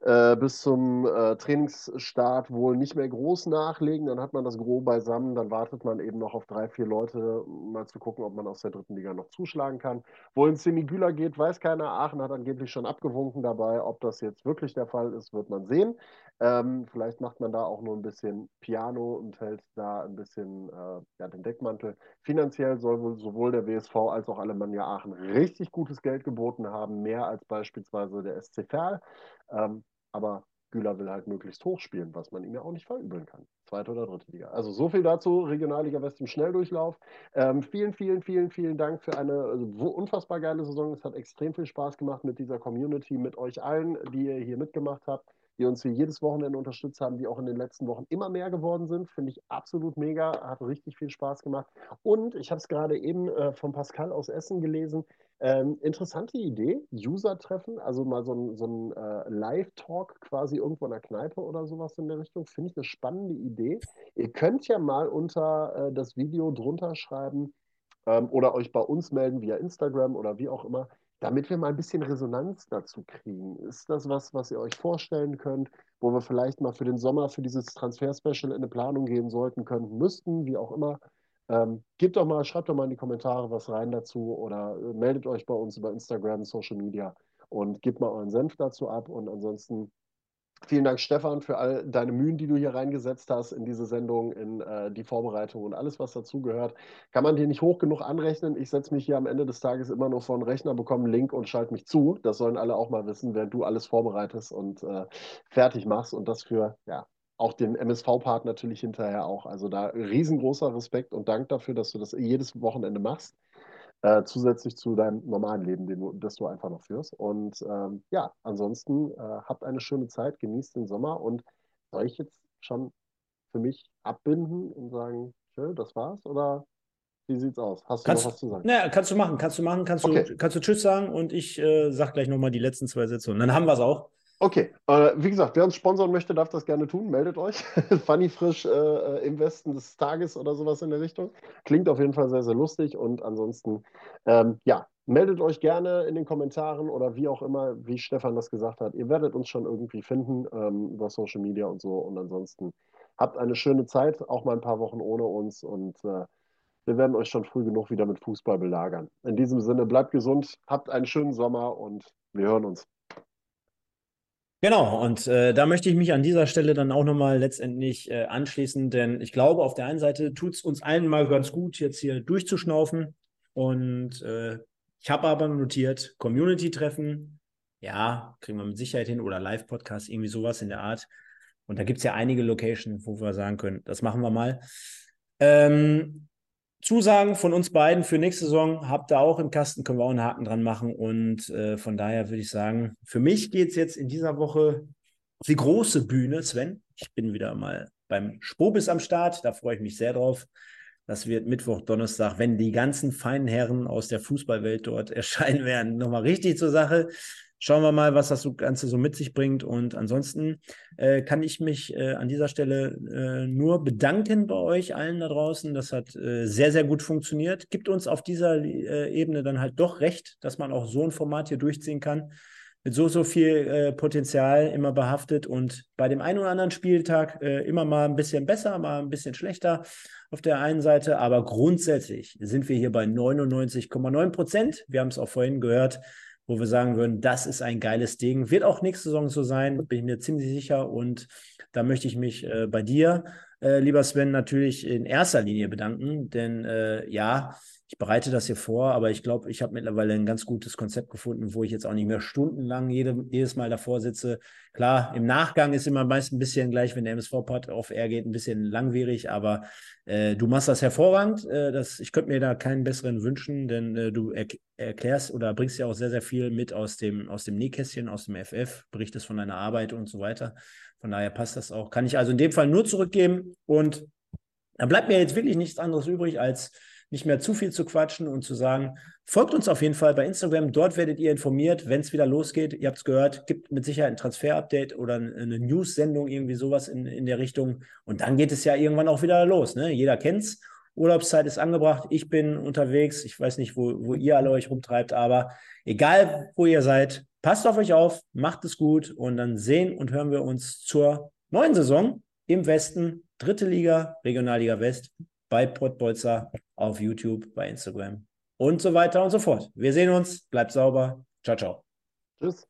äh, bis zum äh, Trainingsstart wohl nicht mehr groß nachlegen. Dann hat man das grob beisammen. Dann wartet man eben noch auf drei, vier Leute, mal zu gucken, ob man aus der dritten Liga noch zuschlagen kann. Wohin Semi Güler geht, weiß keiner. Aachen hat angeblich schon abgewunken dabei. Ob das jetzt wirklich der Fall ist, wird man sehen. Ähm, vielleicht macht man da auch nur ein bisschen Piano und hält da ein bisschen äh, ja, den Deckmantel. Finanziell soll wohl sowohl der WSV als auch Alemannia Aachen richtig gutes Geld geboten haben, mehr als beispielsweise der SC Verl. Ähm, aber Güler will halt möglichst hoch spielen, was man ihm ja auch nicht verübeln kann. Zweite oder dritte Liga. Also so viel dazu, Regionalliga West im Schnelldurchlauf. Ähm, vielen, vielen, vielen, vielen Dank für eine also, unfassbar geile Saison. Es hat extrem viel Spaß gemacht mit dieser Community, mit euch allen, die ihr hier mitgemacht habt, die uns hier jedes Wochenende unterstützt haben, die auch in den letzten Wochen immer mehr geworden sind. Finde ich absolut mega, hat richtig viel Spaß gemacht. Und ich habe es gerade eben äh, von Pascal aus Essen gelesen. Ähm, interessante Idee, User-Treffen, also mal so ein, so ein äh, Live-Talk quasi irgendwo in der Kneipe oder sowas in der Richtung, finde ich eine spannende Idee. Ihr könnt ja mal unter äh, das Video drunter schreiben ähm, oder euch bei uns melden via Instagram oder wie auch immer, damit wir mal ein bisschen Resonanz dazu kriegen. Ist das was, was ihr euch vorstellen könnt, wo wir vielleicht mal für den Sommer für dieses Transfer-Special in eine Planung gehen sollten, könnten, müssten, wie auch immer? Ähm, gebt doch mal, schreibt doch mal in die Kommentare was rein dazu oder äh, meldet euch bei uns über Instagram, Social Media und gebt mal euren Senf dazu ab. Und ansonsten vielen Dank, Stefan, für all deine Mühen, die du hier reingesetzt hast in diese Sendung, in äh, die Vorbereitung und alles, was dazugehört. Kann man dir nicht hoch genug anrechnen. Ich setze mich hier am Ende des Tages immer nur vor den Rechner, bekomme einen Link und schalte mich zu. Das sollen alle auch mal wissen, während du alles vorbereitest und äh, fertig machst. Und das für ja, auch den MSV-Part natürlich hinterher auch. Also da riesengroßer Respekt und Dank dafür, dass du das jedes Wochenende machst. Äh, zusätzlich zu deinem normalen Leben, den du, das du einfach noch führst. Und ähm, ja, ansonsten äh, habt eine schöne Zeit, genießt den Sommer und soll ich jetzt schon für mich abbinden und sagen, schön, das war's? Oder wie sieht's aus? Hast du kannst, noch was zu sagen? Naja, kannst du machen, kannst du machen, kannst okay. du, kannst du Tschüss sagen und ich äh, sag gleich nochmal die letzten zwei Sätze und dann haben wir es auch. Okay, äh, wie gesagt, wer uns sponsern möchte, darf das gerne tun. Meldet euch. Funny frisch äh, äh, im Westen des Tages oder sowas in der Richtung. Klingt auf jeden Fall sehr, sehr lustig. Und ansonsten, ähm, ja, meldet euch gerne in den Kommentaren oder wie auch immer, wie Stefan das gesagt hat. Ihr werdet uns schon irgendwie finden ähm, über Social Media und so. Und ansonsten habt eine schöne Zeit, auch mal ein paar Wochen ohne uns. Und äh, wir werden euch schon früh genug wieder mit Fußball belagern. In diesem Sinne, bleibt gesund, habt einen schönen Sommer und wir hören uns. Genau, und äh, da möchte ich mich an dieser Stelle dann auch nochmal letztendlich äh, anschließen, denn ich glaube, auf der einen Seite tut es uns allen mal ganz gut, jetzt hier durchzuschnaufen. Und äh, ich habe aber notiert, Community-Treffen, ja, kriegen wir mit Sicherheit hin oder Live-Podcast, irgendwie sowas in der Art. Und da gibt es ja einige Locations, wo wir sagen können, das machen wir mal. Ähm, Zusagen von uns beiden für nächste Saison habt ihr auch im Kasten, können wir auch einen Haken dran machen. Und äh, von daher würde ich sagen, für mich geht es jetzt in dieser Woche auf die große Bühne, Sven. Ich bin wieder mal beim Spobis am Start, da freue ich mich sehr drauf. Das wird Mittwoch, Donnerstag, wenn die ganzen feinen Herren aus der Fußballwelt dort erscheinen werden, nochmal richtig zur Sache. Schauen wir mal, was das Ganze so mit sich bringt. Und ansonsten äh, kann ich mich äh, an dieser Stelle äh, nur bedanken bei euch allen da draußen. Das hat äh, sehr, sehr gut funktioniert. Gibt uns auf dieser äh, Ebene dann halt doch recht, dass man auch so ein Format hier durchziehen kann. Mit so, so viel äh, Potenzial immer behaftet und bei dem einen oder anderen Spieltag immer mal ein bisschen besser, mal ein bisschen schlechter auf der einen Seite. Aber grundsätzlich sind wir hier bei 99,9 Prozent. Wir haben es auch vorhin gehört wo wir sagen würden, das ist ein geiles Ding. Wird auch nächste Saison so sein, bin ich mir ziemlich sicher. Und da möchte ich mich äh, bei dir, äh, lieber Sven, natürlich in erster Linie bedanken. Denn äh, ja, ich bereite das hier vor, aber ich glaube, ich habe mittlerweile ein ganz gutes Konzept gefunden, wo ich jetzt auch nicht mehr stundenlang jede, jedes Mal davor sitze. Klar, im Nachgang ist immer meist ein bisschen gleich, wenn der MSV-Pod auf R geht, ein bisschen langwierig, aber äh, du machst das hervorragend. Äh, das, ich könnte mir da keinen besseren wünschen, denn äh, du er erklärst oder bringst ja auch sehr, sehr viel mit aus dem, aus dem Nähkästchen, aus dem FF, berichtest von deiner Arbeit und so weiter. Von daher passt das auch. Kann ich also in dem Fall nur zurückgeben und da bleibt mir jetzt wirklich nichts anderes übrig, als nicht mehr zu viel zu quatschen und zu sagen, folgt uns auf jeden Fall bei Instagram. Dort werdet ihr informiert, wenn es wieder losgeht. Ihr habt es gehört, gibt mit Sicherheit ein Transfer-Update oder eine News-Sendung, irgendwie sowas in, in der Richtung. Und dann geht es ja irgendwann auch wieder los. Ne? Jeder es. Urlaubszeit ist angebracht. Ich bin unterwegs. Ich weiß nicht, wo, wo ihr alle euch rumtreibt, aber egal, wo ihr seid, passt auf euch auf, macht es gut und dann sehen und hören wir uns zur neuen Saison im Westen, dritte Liga, Regionalliga West bei Pottbolzer auf YouTube, bei Instagram und so weiter und so fort. Wir sehen uns. Bleibt sauber. Ciao, ciao. Tschüss.